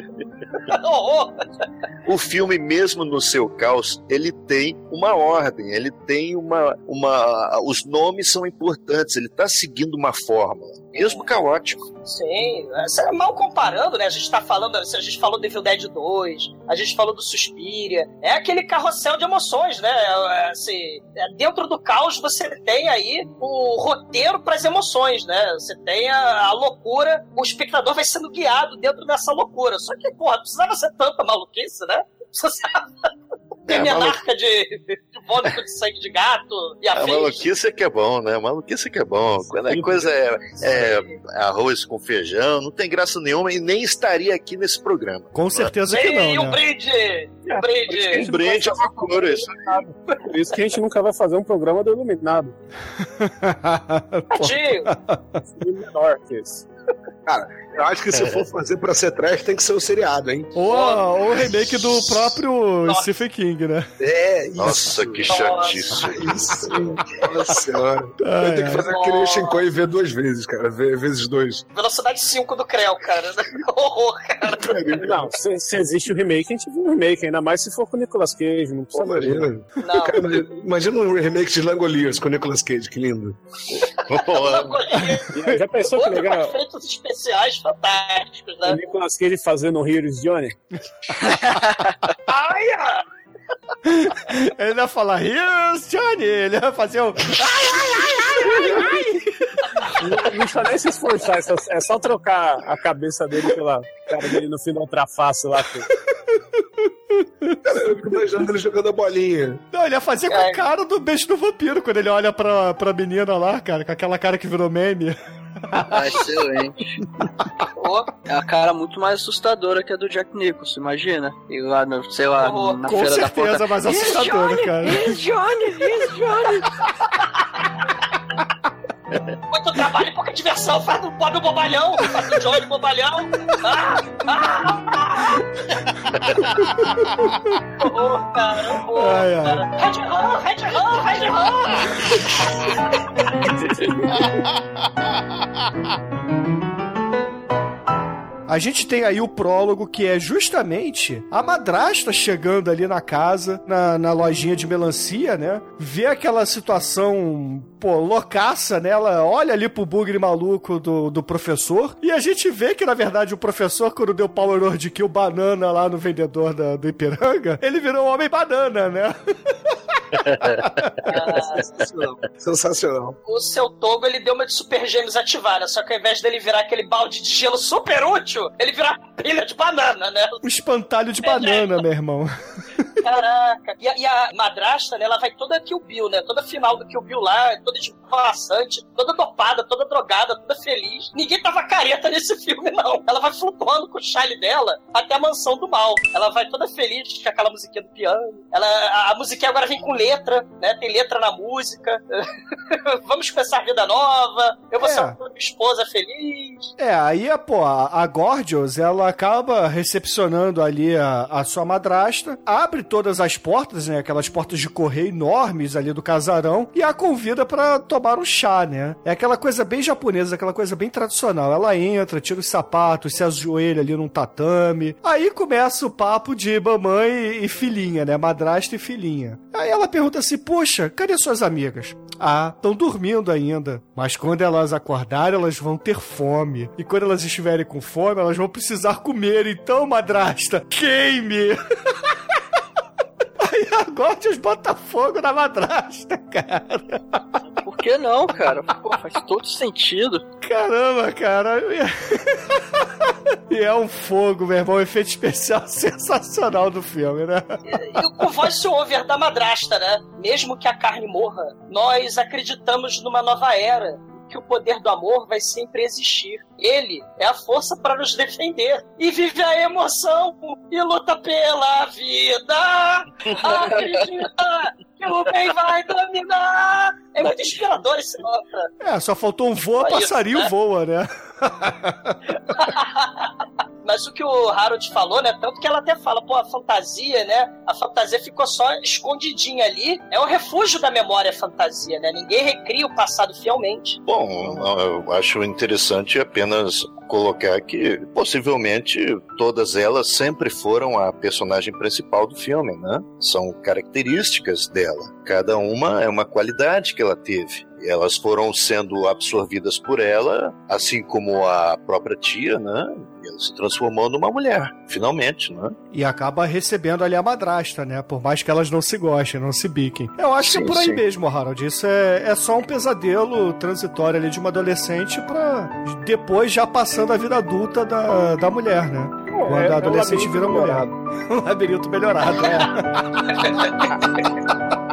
O filme, mesmo no seu caos, ele tem uma ordem, ele tem uma. uma os nomes são importantes, ele está seguindo uma fórmula, mesmo caótico. Sim, essa- mal comparando, né? A gente tá falando, a gente falou do Evil Dead 2, a gente falou do Suspiria. É aquele carrossel de emoções, né? É, Assim, é, dentro do caos você tem aí o roteiro para as emoções, né? Você tem a, a loucura, o espectador vai sendo guiado dentro dessa loucura. Só que, porra, precisava ser tanta maluquice, né? Precisava. Tem É, minha malu- marca de, de vômito de sangue de gato e A afins. maluquice é que é bom, né? A maluquice é que é bom. Quando a coisa é, é arroz com feijão, não tem graça nenhuma e nem estaria aqui nesse programa. Com certeza que E o não, né? brinde! E o brinde! Um brinde a cor, isso. Por isso que a gente nunca vai fazer um programa do Iluminado. Tadinho! Filme menor que esse. Eu acho que se for fazer pra ser trash, tem que ser o seriado, hein? Ou, ou o remake do próprio Nossa. Stephen King, né? É, isso. Nossa, que chatice. Isso. Nossa senhora. Ai, Eu tenho que fazer aquele Shinkoi e ver duas vezes, cara. Ver vezes dois. Velocidade 5 do Creu, cara. Horror, cara. Não, se, se existe o remake, a gente viu o remake, ainda mais se for com o Nicolas Cage, não precisa Pô, mais. imagina. Não. Cara, imagina um remake de Langoliers com o Nicolas Cage, que lindo. Já pensou que legal? efeitos especiais fantásticos, O né? Nicolas Cage fazendo o Heroes Johnny? Ai, Ele ia falar, Here's Johnny! Ele ia fazer o. Não, não precisa nem se esforçar, é só, é só trocar a cabeça dele pela cara dele no fim da outra face lá. que- Cara, eu fico imaginando ele jogando a bolinha. Não, ele ia fazer com É. a cara do beijo do vampiro quando ele olha pra, pra menina lá, cara, com aquela cara que virou meme. Ah, excelente. Pô, É a cara muito mais assustadora que a do Jack Nicholson, imagina? E lá, no, sei lá, Oh, na Com feira da certeza, ponta. mas assustadora, cara. Johnny, Johnny. Muito trabalho e pouca diversão. Faz do Bob o bobalhão, faz do Johnny o bobalhão. Ah, ah, ah. Horror, cara. Horror, Ai, ai. cara. Red Ron, Red Ron, Red Ron. A gente tem aí o prólogo que é justamente a madrasta chegando ali na casa, na, na lojinha de melancia, né? Vê aquela situação, pô, loucaça, né? Ela olha ali pro bugre maluco do, do professor e a gente vê que, na verdade, o professor, quando deu Power Word Kill banana lá no vendedor da, do Ipiranga, ele virou um homem banana, né? Ah, Sensacional. o seu Togo, ele deu uma de super gêmeos ativada, só que ao invés dele virar aquele balde de gelo super útil, ele vira pilha de banana, né? Um espantalho de banana, meu irmão. Caraca. E a, e a madrasta, né, ela vai toda Kill Bill, né? Toda final do Kill Bill lá, toda esvoaçante, toda dopada, toda drogada, toda feliz. Ninguém tava careta nesse filme, não. Ela vai flutuando com o chale dela até a mansão do mal. Ela vai toda feliz com aquela musiquinha do piano. Ela, a, a musiquinha agora vem com letra, né? Tem letra na música. Vamos começar a vida nova. Eu vou É. ser uma esposa feliz. É, aí, pô, a, Gorgios, ela acaba recepcionando ali a, a sua madrasta, abre todas as portas, né, aquelas portas de correio enormes ali do casarão, e a convida pra tomar um chá, né? É aquela coisa bem japonesa, aquela coisa bem tradicional. Ela entra, tira os sapatos, se ajoelha ali num tatame. Aí começa o papo de mamãe e, e filhinha, né? Madrasta e filhinha. Aí ela pergunta assim, poxa, cadê suas amigas? Ah, estão dormindo ainda. Mas quando elas acordarem, elas vão ter fome. E quando elas estiverem com fome, elas vão precisar comer. Então, madrasta, queime! Aí a Gordias bota fogo na madrasta, cara. Por que não, cara? Pô, faz todo sentido. Caramba, cara. E é um fogo, meu irmão. Um efeito especial sensacional do filme, né? E com voice over da madrasta, né? Mesmo que a carne morra, nós acreditamos numa nova era. Que o poder do amor vai sempre existir. Ele é a força para nos defender. E vive a emoção e luta pela vida. Acredita que o bem vai dominar. É muito inspirador esse nota. É, só faltou um voa, passarinho né? voa, né? Mas o que o Harold falou, né? Tanto que ela até fala, pô, a fantasia, né? A fantasia ficou só escondidinha ali. É o refúgio da memória a fantasia, né? Ninguém recria o passado fielmente. Bom, eu acho interessante apenas colocar que possivelmente todas elas sempre foram a personagem principal do filme, né? São características dela. Cada uma é uma qualidade que ela teve. Elas foram sendo absorvidas por ela, assim como a própria tia, né? Ela se transformou numa mulher, finalmente, né? E acaba recebendo ali a madrasta, né? Por mais que elas não se gostem, não se biquem. Eu acho que Sim, é por aí sim. mesmo, Harold. Isso é, é só um pesadelo transitório ali de uma adolescente pra depois já passando a vida adulta da, da mulher, né? Quando é- é a adolescente labirinto vira mulher. melhorado. Um labirinto melhorado, é.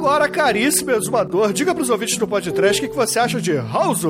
Agora, caríssimo exumador, diga pros ouvintes do podcast o que, que você acha de House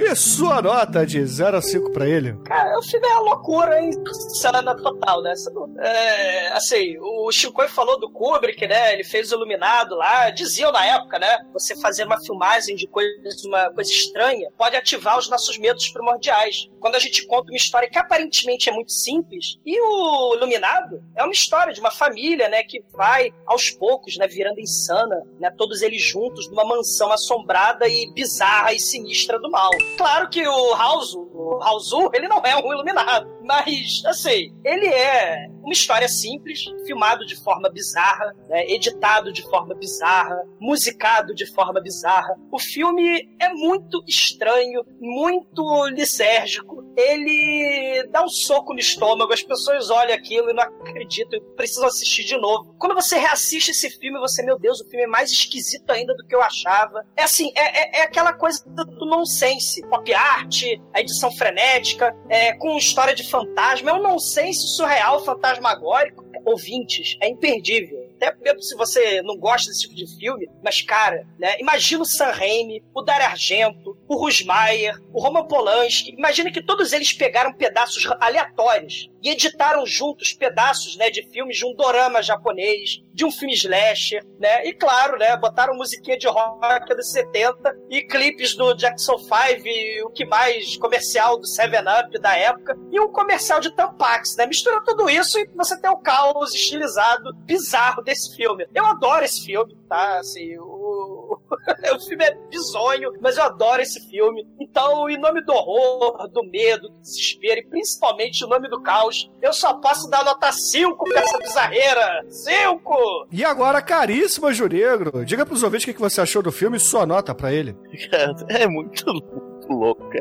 e sua nota de 0 a 5 pra ele. Cara, o filme é uma loucura insana total, né? É, assim, o Chico falou do Kubrick, né? Ele fez o Iluminado lá. Diziam na época, né? Você fazer uma filmagem de coisa, uma coisa estranha pode ativar os nossos medos primordiais. Quando a gente conta uma história que aparentemente é muito simples, e o Iluminado é uma história de uma família, né? Que vai aos poucos, né? Virando insana, né? Todos eles juntos numa mansão assombrada e bizarra e sinistra do mal. Claro que o House, o House, ele não é um iluminado, mas assim, ele é uma história simples, filmado de forma bizarra, né, editado de forma bizarra, musicado de forma bizarra. O filme é muito estranho, muito lisérgico. Ele dá um soco no estômago, as pessoas olham aquilo e não acreditam, precisam assistir de novo. Quando você reassiste esse filme, você, meu Deus, o filme é mais esquisito ainda do que eu achava. É assim, é, é, é aquela coisa do nonsense. Pop art, a edição frenética, é, com história de fantasma. É um nonsense surreal, fantasmagórico. Ouvintes, é imperdível. Até mesmo se você não gosta desse tipo de filme, mas, cara, né? Imagina o Sam Raimi, o Dario Argento, o Rusmaier, o Roman Polanski. Imagina que todos eles pegaram pedaços aleatórios e editaram juntos pedaços, né, de filmes de um dorama japonês, de um filme slasher, né? E claro, né, botaram musiquinha de rock dos 70 e clipes do Jackson 5 e o que mais comercial do 7-Up da época e um comercial de Tampax, né? Mistura tudo isso e você tem o caos estilizado bizarro desse filme. Eu adoro esse filme, tá? Assim, o, o filme é bizonho, mas eu adoro esse filme. Então, em nome do horror, do medo, do desespero e principalmente em nome do caos, eu só posso dar nota 5 pra essa bizarreira. 5! E agora, caríssimo Juregro, diga pros ouvintes o que, que você achou do filme e sua nota pra ele. Cara, é muito louco.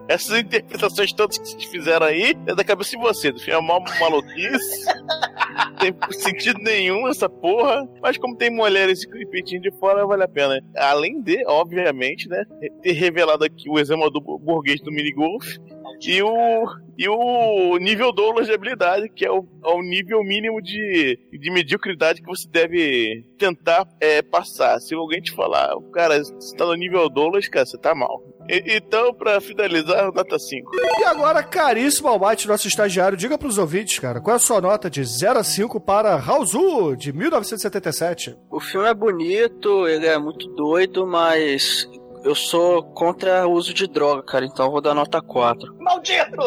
Essas interpretações todas que vocês fizeram aí é da cabeça de filme é uma maluquice. não tem sentido nenhum essa porra. Mas como tem mulheres repetindo de fora, vale a pena. Além de, obviamente, né, ter revelado aqui o exame do burguês do minigolf. E o, e o nível Douglas de habilidade, que é o, é o nível mínimo de, de mediocridade que você deve tentar é, passar. Se alguém te falar, cara, você tá no nível Douglas, cara, você tá mal. E- então, pra finalizar, nota 5. E agora, caríssimo Almighty, nosso estagiário, diga pros ouvintes, cara, qual é a sua nota de 0 a 5 para Raulzu, de 1977? O filme é bonito, ele é muito doido, mas eu sou contra o uso de droga, cara, então eu vou dar nota 4. Maldito!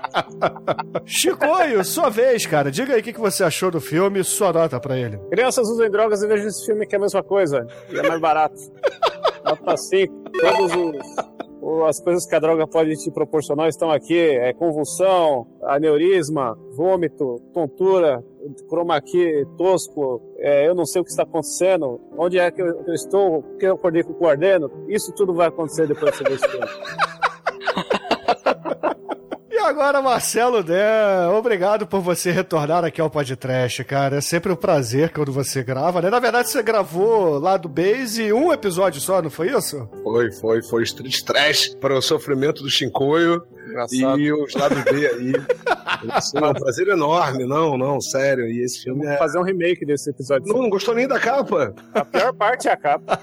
Chicoio, sua vez, cara, diga aí o que, que você achou do filme e sua nota pra ele. Crianças usam drogas e vejam esse filme que é a mesma coisa. E é mais barato. Nota 5. Todos os. O- As coisas que a droga pode te proporcionar estão aqui: é convulsão, aneurisma, vômito, tontura, chroma tosco, é, eu não sei o que está acontecendo, onde é que eu, estou, por que eu acordei com o coordeno. Isso tudo vai acontecer depois que você agora, Marcelo Dé, obrigado por você retornar aqui ao podcast, cara. É sempre um prazer quando você grava, né? Na verdade, você gravou lá do Base um episódio só, não foi isso? Foi, foi, foi Street Trash para o sofrimento do Engraçado. e os lados B aí. Isso é um prazer enorme, não, não, sério. E esse filme Vou é. fazer um remake desse episódio. Não, não gostou nem da capa. A pior parte é a capa.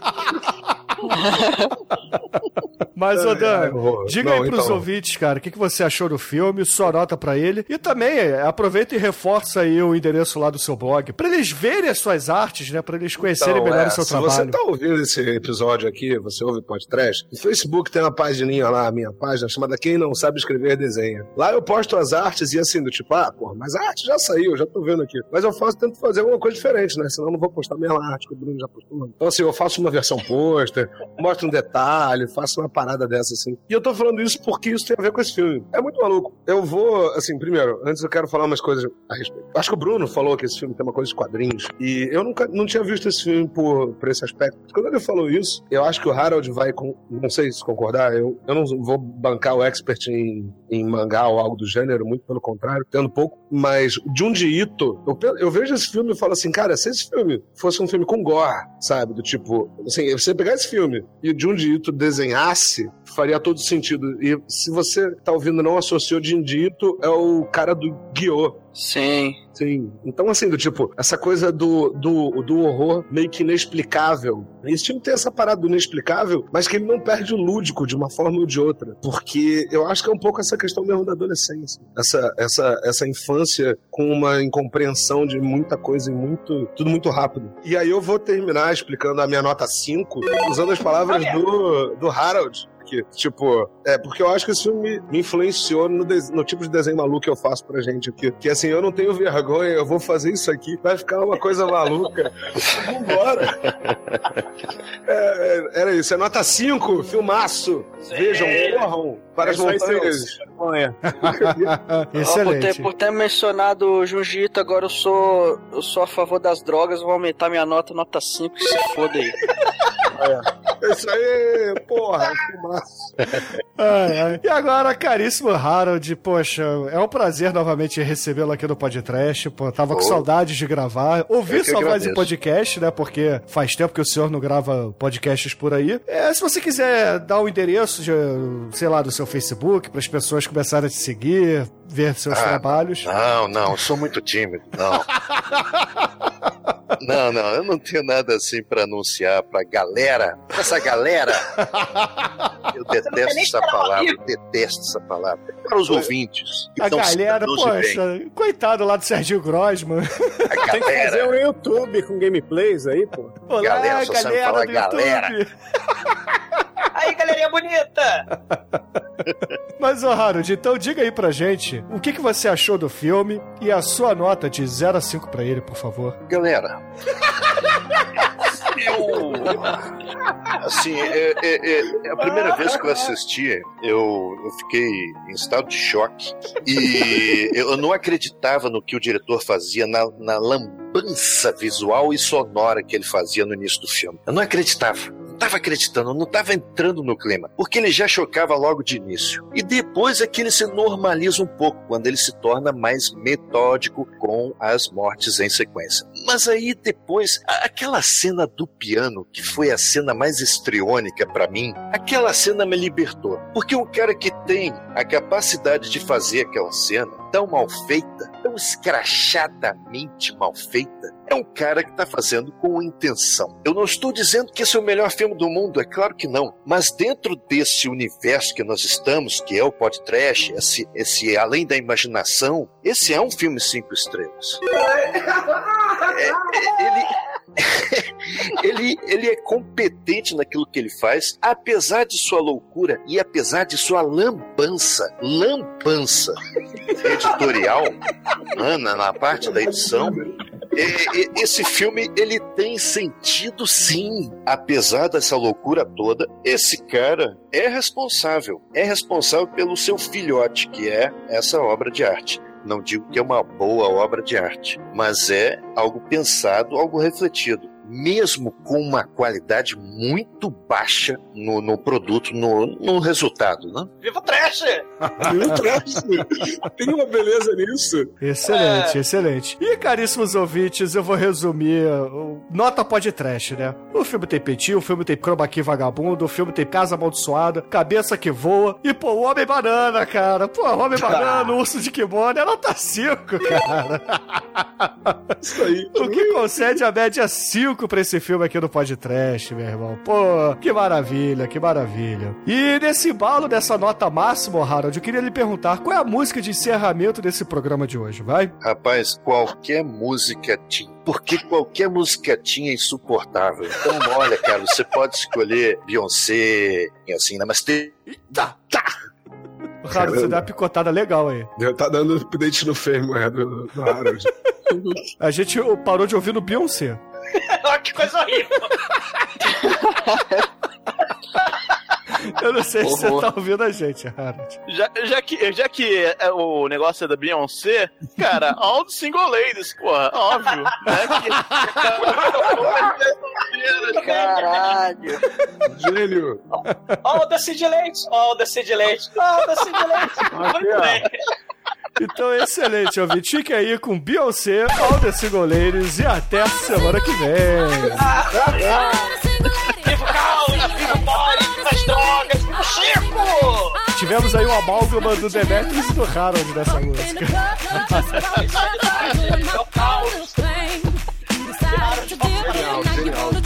Mas, ô Dan, horror. diga Não, aí pros então. ouvintes, cara, o que, que você achou do filme, sua nota pra ele. E também, é, aproveita e reforça aí o endereço lá do seu blog, pra eles verem as suas artes, né? Pra eles conhecerem Então, melhor é, o seu se trabalho. você tá ouvindo esse episódio aqui, você ouve podcast, no Facebook tem uma pagininha lá, a minha página, chamada Quem Não Sabe Escrever Desenha. Lá eu posto as artes e assim, do tipo, ah, porra, mas a arte já saiu, já tô vendo aqui. Mas eu faço, tento fazer alguma coisa diferente, né? Senão eu não vou postar a mesma arte que o Bruno já postou. Então assim, eu faço uma versão pôster, mostre um detalhe, faça uma parada dessa, assim. E eu tô falando isso porque isso tem a ver com esse filme. É muito maluco. Eu vou, assim, primeiro, antes eu quero falar umas coisas a respeito. Acho que o Bruno falou que esse filme tem uma coisa de quadrinhos. E eu nunca não tinha visto esse filme por, por esse aspecto. Quando ele falou isso, eu acho que o Harold vai. Com, não sei se concordar, eu, eu não vou bancar o expert em, em mangá ou algo do gênero, muito pelo contrário, tendo pouco. Mas Junji Ito, eu, eu vejo esse filme e falo assim, cara, se esse filme fosse um filme com gore, sabe? Do tipo, assim, você pegar esse filme e o Junji Ito desenhasse, faria todo sentido. E se você tá ouvindo não associou Junji Ito, é o cara do Guiô. Sim. Sim. Então, assim, do tipo, essa coisa do, do, do horror meio que inexplicável. Esse filme tem essa parada do inexplicável, mas que ele não perde o lúdico de uma forma ou de outra. Porque eu acho que é um pouco essa questão mesmo da adolescência. Essa, essa, essa infância com uma incompreensão de muita coisa e muito. tudo muito rápido. E aí eu vou terminar explicando a minha nota 5, usando as palavras do, do Harold. Que, tipo, é porque eu acho que esse filme me influenciou no, des- no tipo de desenho maluco que eu faço pra gente aqui. Que assim, eu não tenho vergonha, eu vou fazer isso aqui, vai ficar uma coisa maluca. Vambora! É, é, era isso, é nota 5, filmaço. Vejam, corram para as É aí, montanhas. maconha. Ó, por, ter, Excelente. por ter mencionado o Jiu-Jitsu, agora eu sou, eu sou a favor das drogas, vou aumentar minha nota, nota 5, que se foda aí. É isso aí, porra, filmaço. Ai, ai. E agora, caríssimo Harold, poxa, é um prazer novamente recebê-lo aqui no podcast. Pô, tava com Oh. saudades de gravar. Ouvi Eu que sua voz em podcast, né? Porque faz tempo que o senhor não grava podcasts por aí. É, se você quiser dar o endereço, de, sei lá, do seu Facebook, para as pessoas começarem a te seguir, ver seus Ah, trabalhos. Não, não, eu sou muito tímido. Não. Não, não, eu não tenho nada assim pra anunciar pra galera. Essa galera. Eu detesto essa palavra, eu detesto essa palavra. Para os ouvintes. que A são galera, de bem. poxa, coitado lá do Serginho Grossman. A Tem que fazer galera. um YouTube com gameplays aí, pô. Olá, Galera, só sabe falar galera. Aí, galerinha bonita! Mas, ô Harold, então diga aí pra gente o que, que você achou do filme e a sua nota de 0 a 5 pra ele, por favor. Galera. Eu. Assim, é, é- é a primeira vez que eu assisti, eu, eu fiquei em estado de choque. E eu não acreditava no que o diretor fazia, na, na lambança visual e sonora que ele fazia no início do filme. Eu não acreditava. Estava acreditando, não estava entrando no clima, porque ele já chocava logo de início. E depois é que ele se normaliza um pouco, quando ele se torna mais metódico com as mortes em sequência. Mas aí depois, aquela cena do piano, que foi a cena mais estriônica pra mim, aquela cena me libertou. Porque um cara que tem a capacidade de fazer aquela cena tão mal feita, tão escrachadamente mal feita, é um cara que tá fazendo com intenção. Eu não estou dizendo que esse é o melhor filme do mundo, é claro que não. Mas dentro desse universo que nós estamos, que é o podcast, esse, esse além da imaginação, esse é um filme cinco estrelas. É, é, ele, ele, ele é competente naquilo que ele faz, apesar de sua loucura e apesar de sua lambança, lambança editorial, né, na, parte da edição. Esse filme ele tem sentido sim, apesar dessa loucura toda. Esse cara é responsável, é responsável pelo seu filhote, que é essa obra de arte. Não digo que é uma boa obra de arte, mas é algo pensado, algo refletido. Mesmo com uma qualidade muito baixa no, no produto, no, no resultado, né? Viva o trash! Meu traço. Tem uma beleza nisso. Excelente, excelente. E, caríssimos ouvintes, eu vou resumir o Nota Pode Trash, né? O filme tem peitinho, o filme tem chroma key vagabundo, o filme tem casa amaldiçoada, cabeça que voa e, pô, o Homem Banana, cara. Pô, o Homem Banana, o Urso de Kimono, é nota 5, cara. Isso aí. O que concede a média 5 pra esse filme aqui no podcast, meu irmão. Pô, que maravilha, que maravilha. E nesse embalo dessa nota máxima, Harold, eu queria lhe perguntar qual é a música de encerramento desse programa de hoje, vai? Rapaz, qualquer música tinha. Porque qualquer música tinha é insuportável. Então, olha, cara, você pode escolher Beyoncé, e assim, né? Mas tem. Tá, tá. Harold, você deu uma picotada legal aí. Deu- Tá dando update no firmware do, do Harold. A gente parou de ouvir no Beyoncé. Olha que coisa horrível! Eu não sei se você tá ouvindo a gente, Harold. Já, já que, já que é, o negócio é da Beyoncé, cara, all the single ladies, porra, óbvio, né? Caralho. Gênio. Cid Leite. Ó, o da Cid Leite. Ó, o da Cid Leite. Muito bem. Então, excelente, ouvinte. Fique aí com Beyoncé, All the Single Ladies e até a semana que vem. Viva o caos, viva o viva as drogas, viva o Chico! Tivemos aí o amálgama do Demetrius e do Harold nessa música. I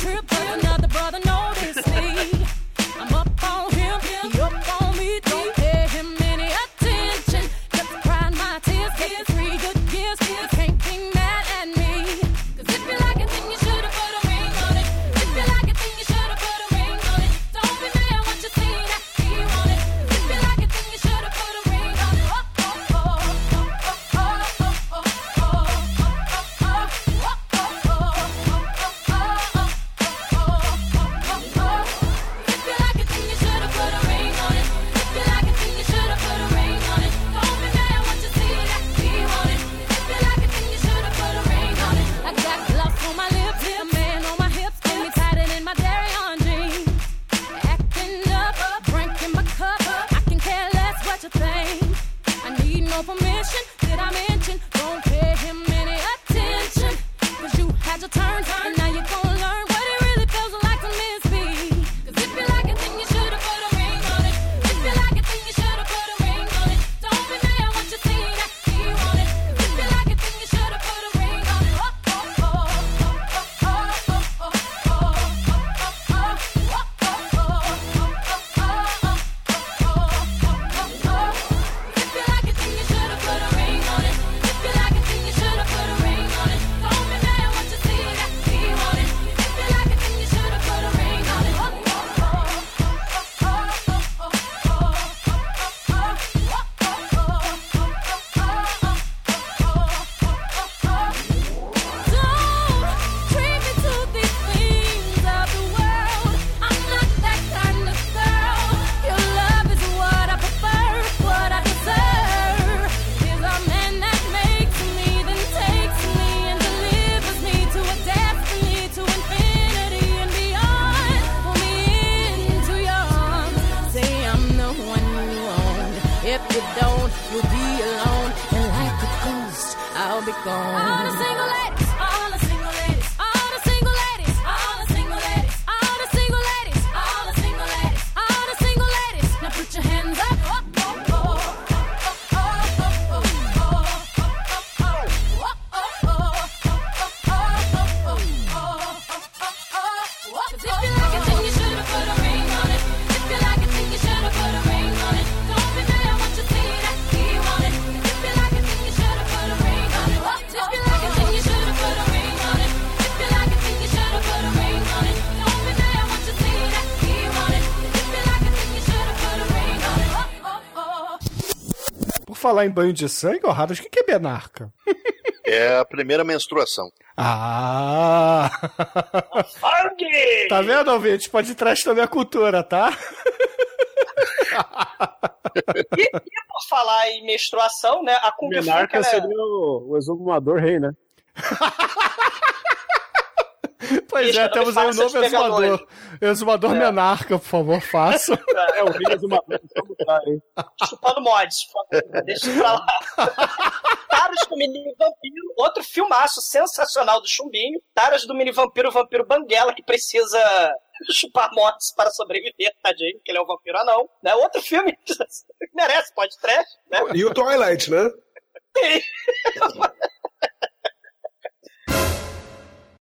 falar em banho de sangue, ô Harold, o que que é benarca? É a primeira menstruação. Ah! Sangue! Tá vendo, ouvinte? Pode trás também a cultura, tá? E, e por falar em menstruação, né? A Kung Menarca é- seria o, o exumador rei, né? Pois Bicho, é, temos aí um novo exumador. Exumador É. menarca, por favor, faça. É o rei do exumador. chupando mods. Deixa isso pra lá. Taras do Mini Vampiro, outro filmaço sensacional do Chumbinho. Taras do Mini Vampiro, o vampiro Banguela, que precisa chupar mods para sobreviver, tadinho, porque ele é um vampiro anão. Né? Outro filme que merece, pode trash, né? E o Twilight, né?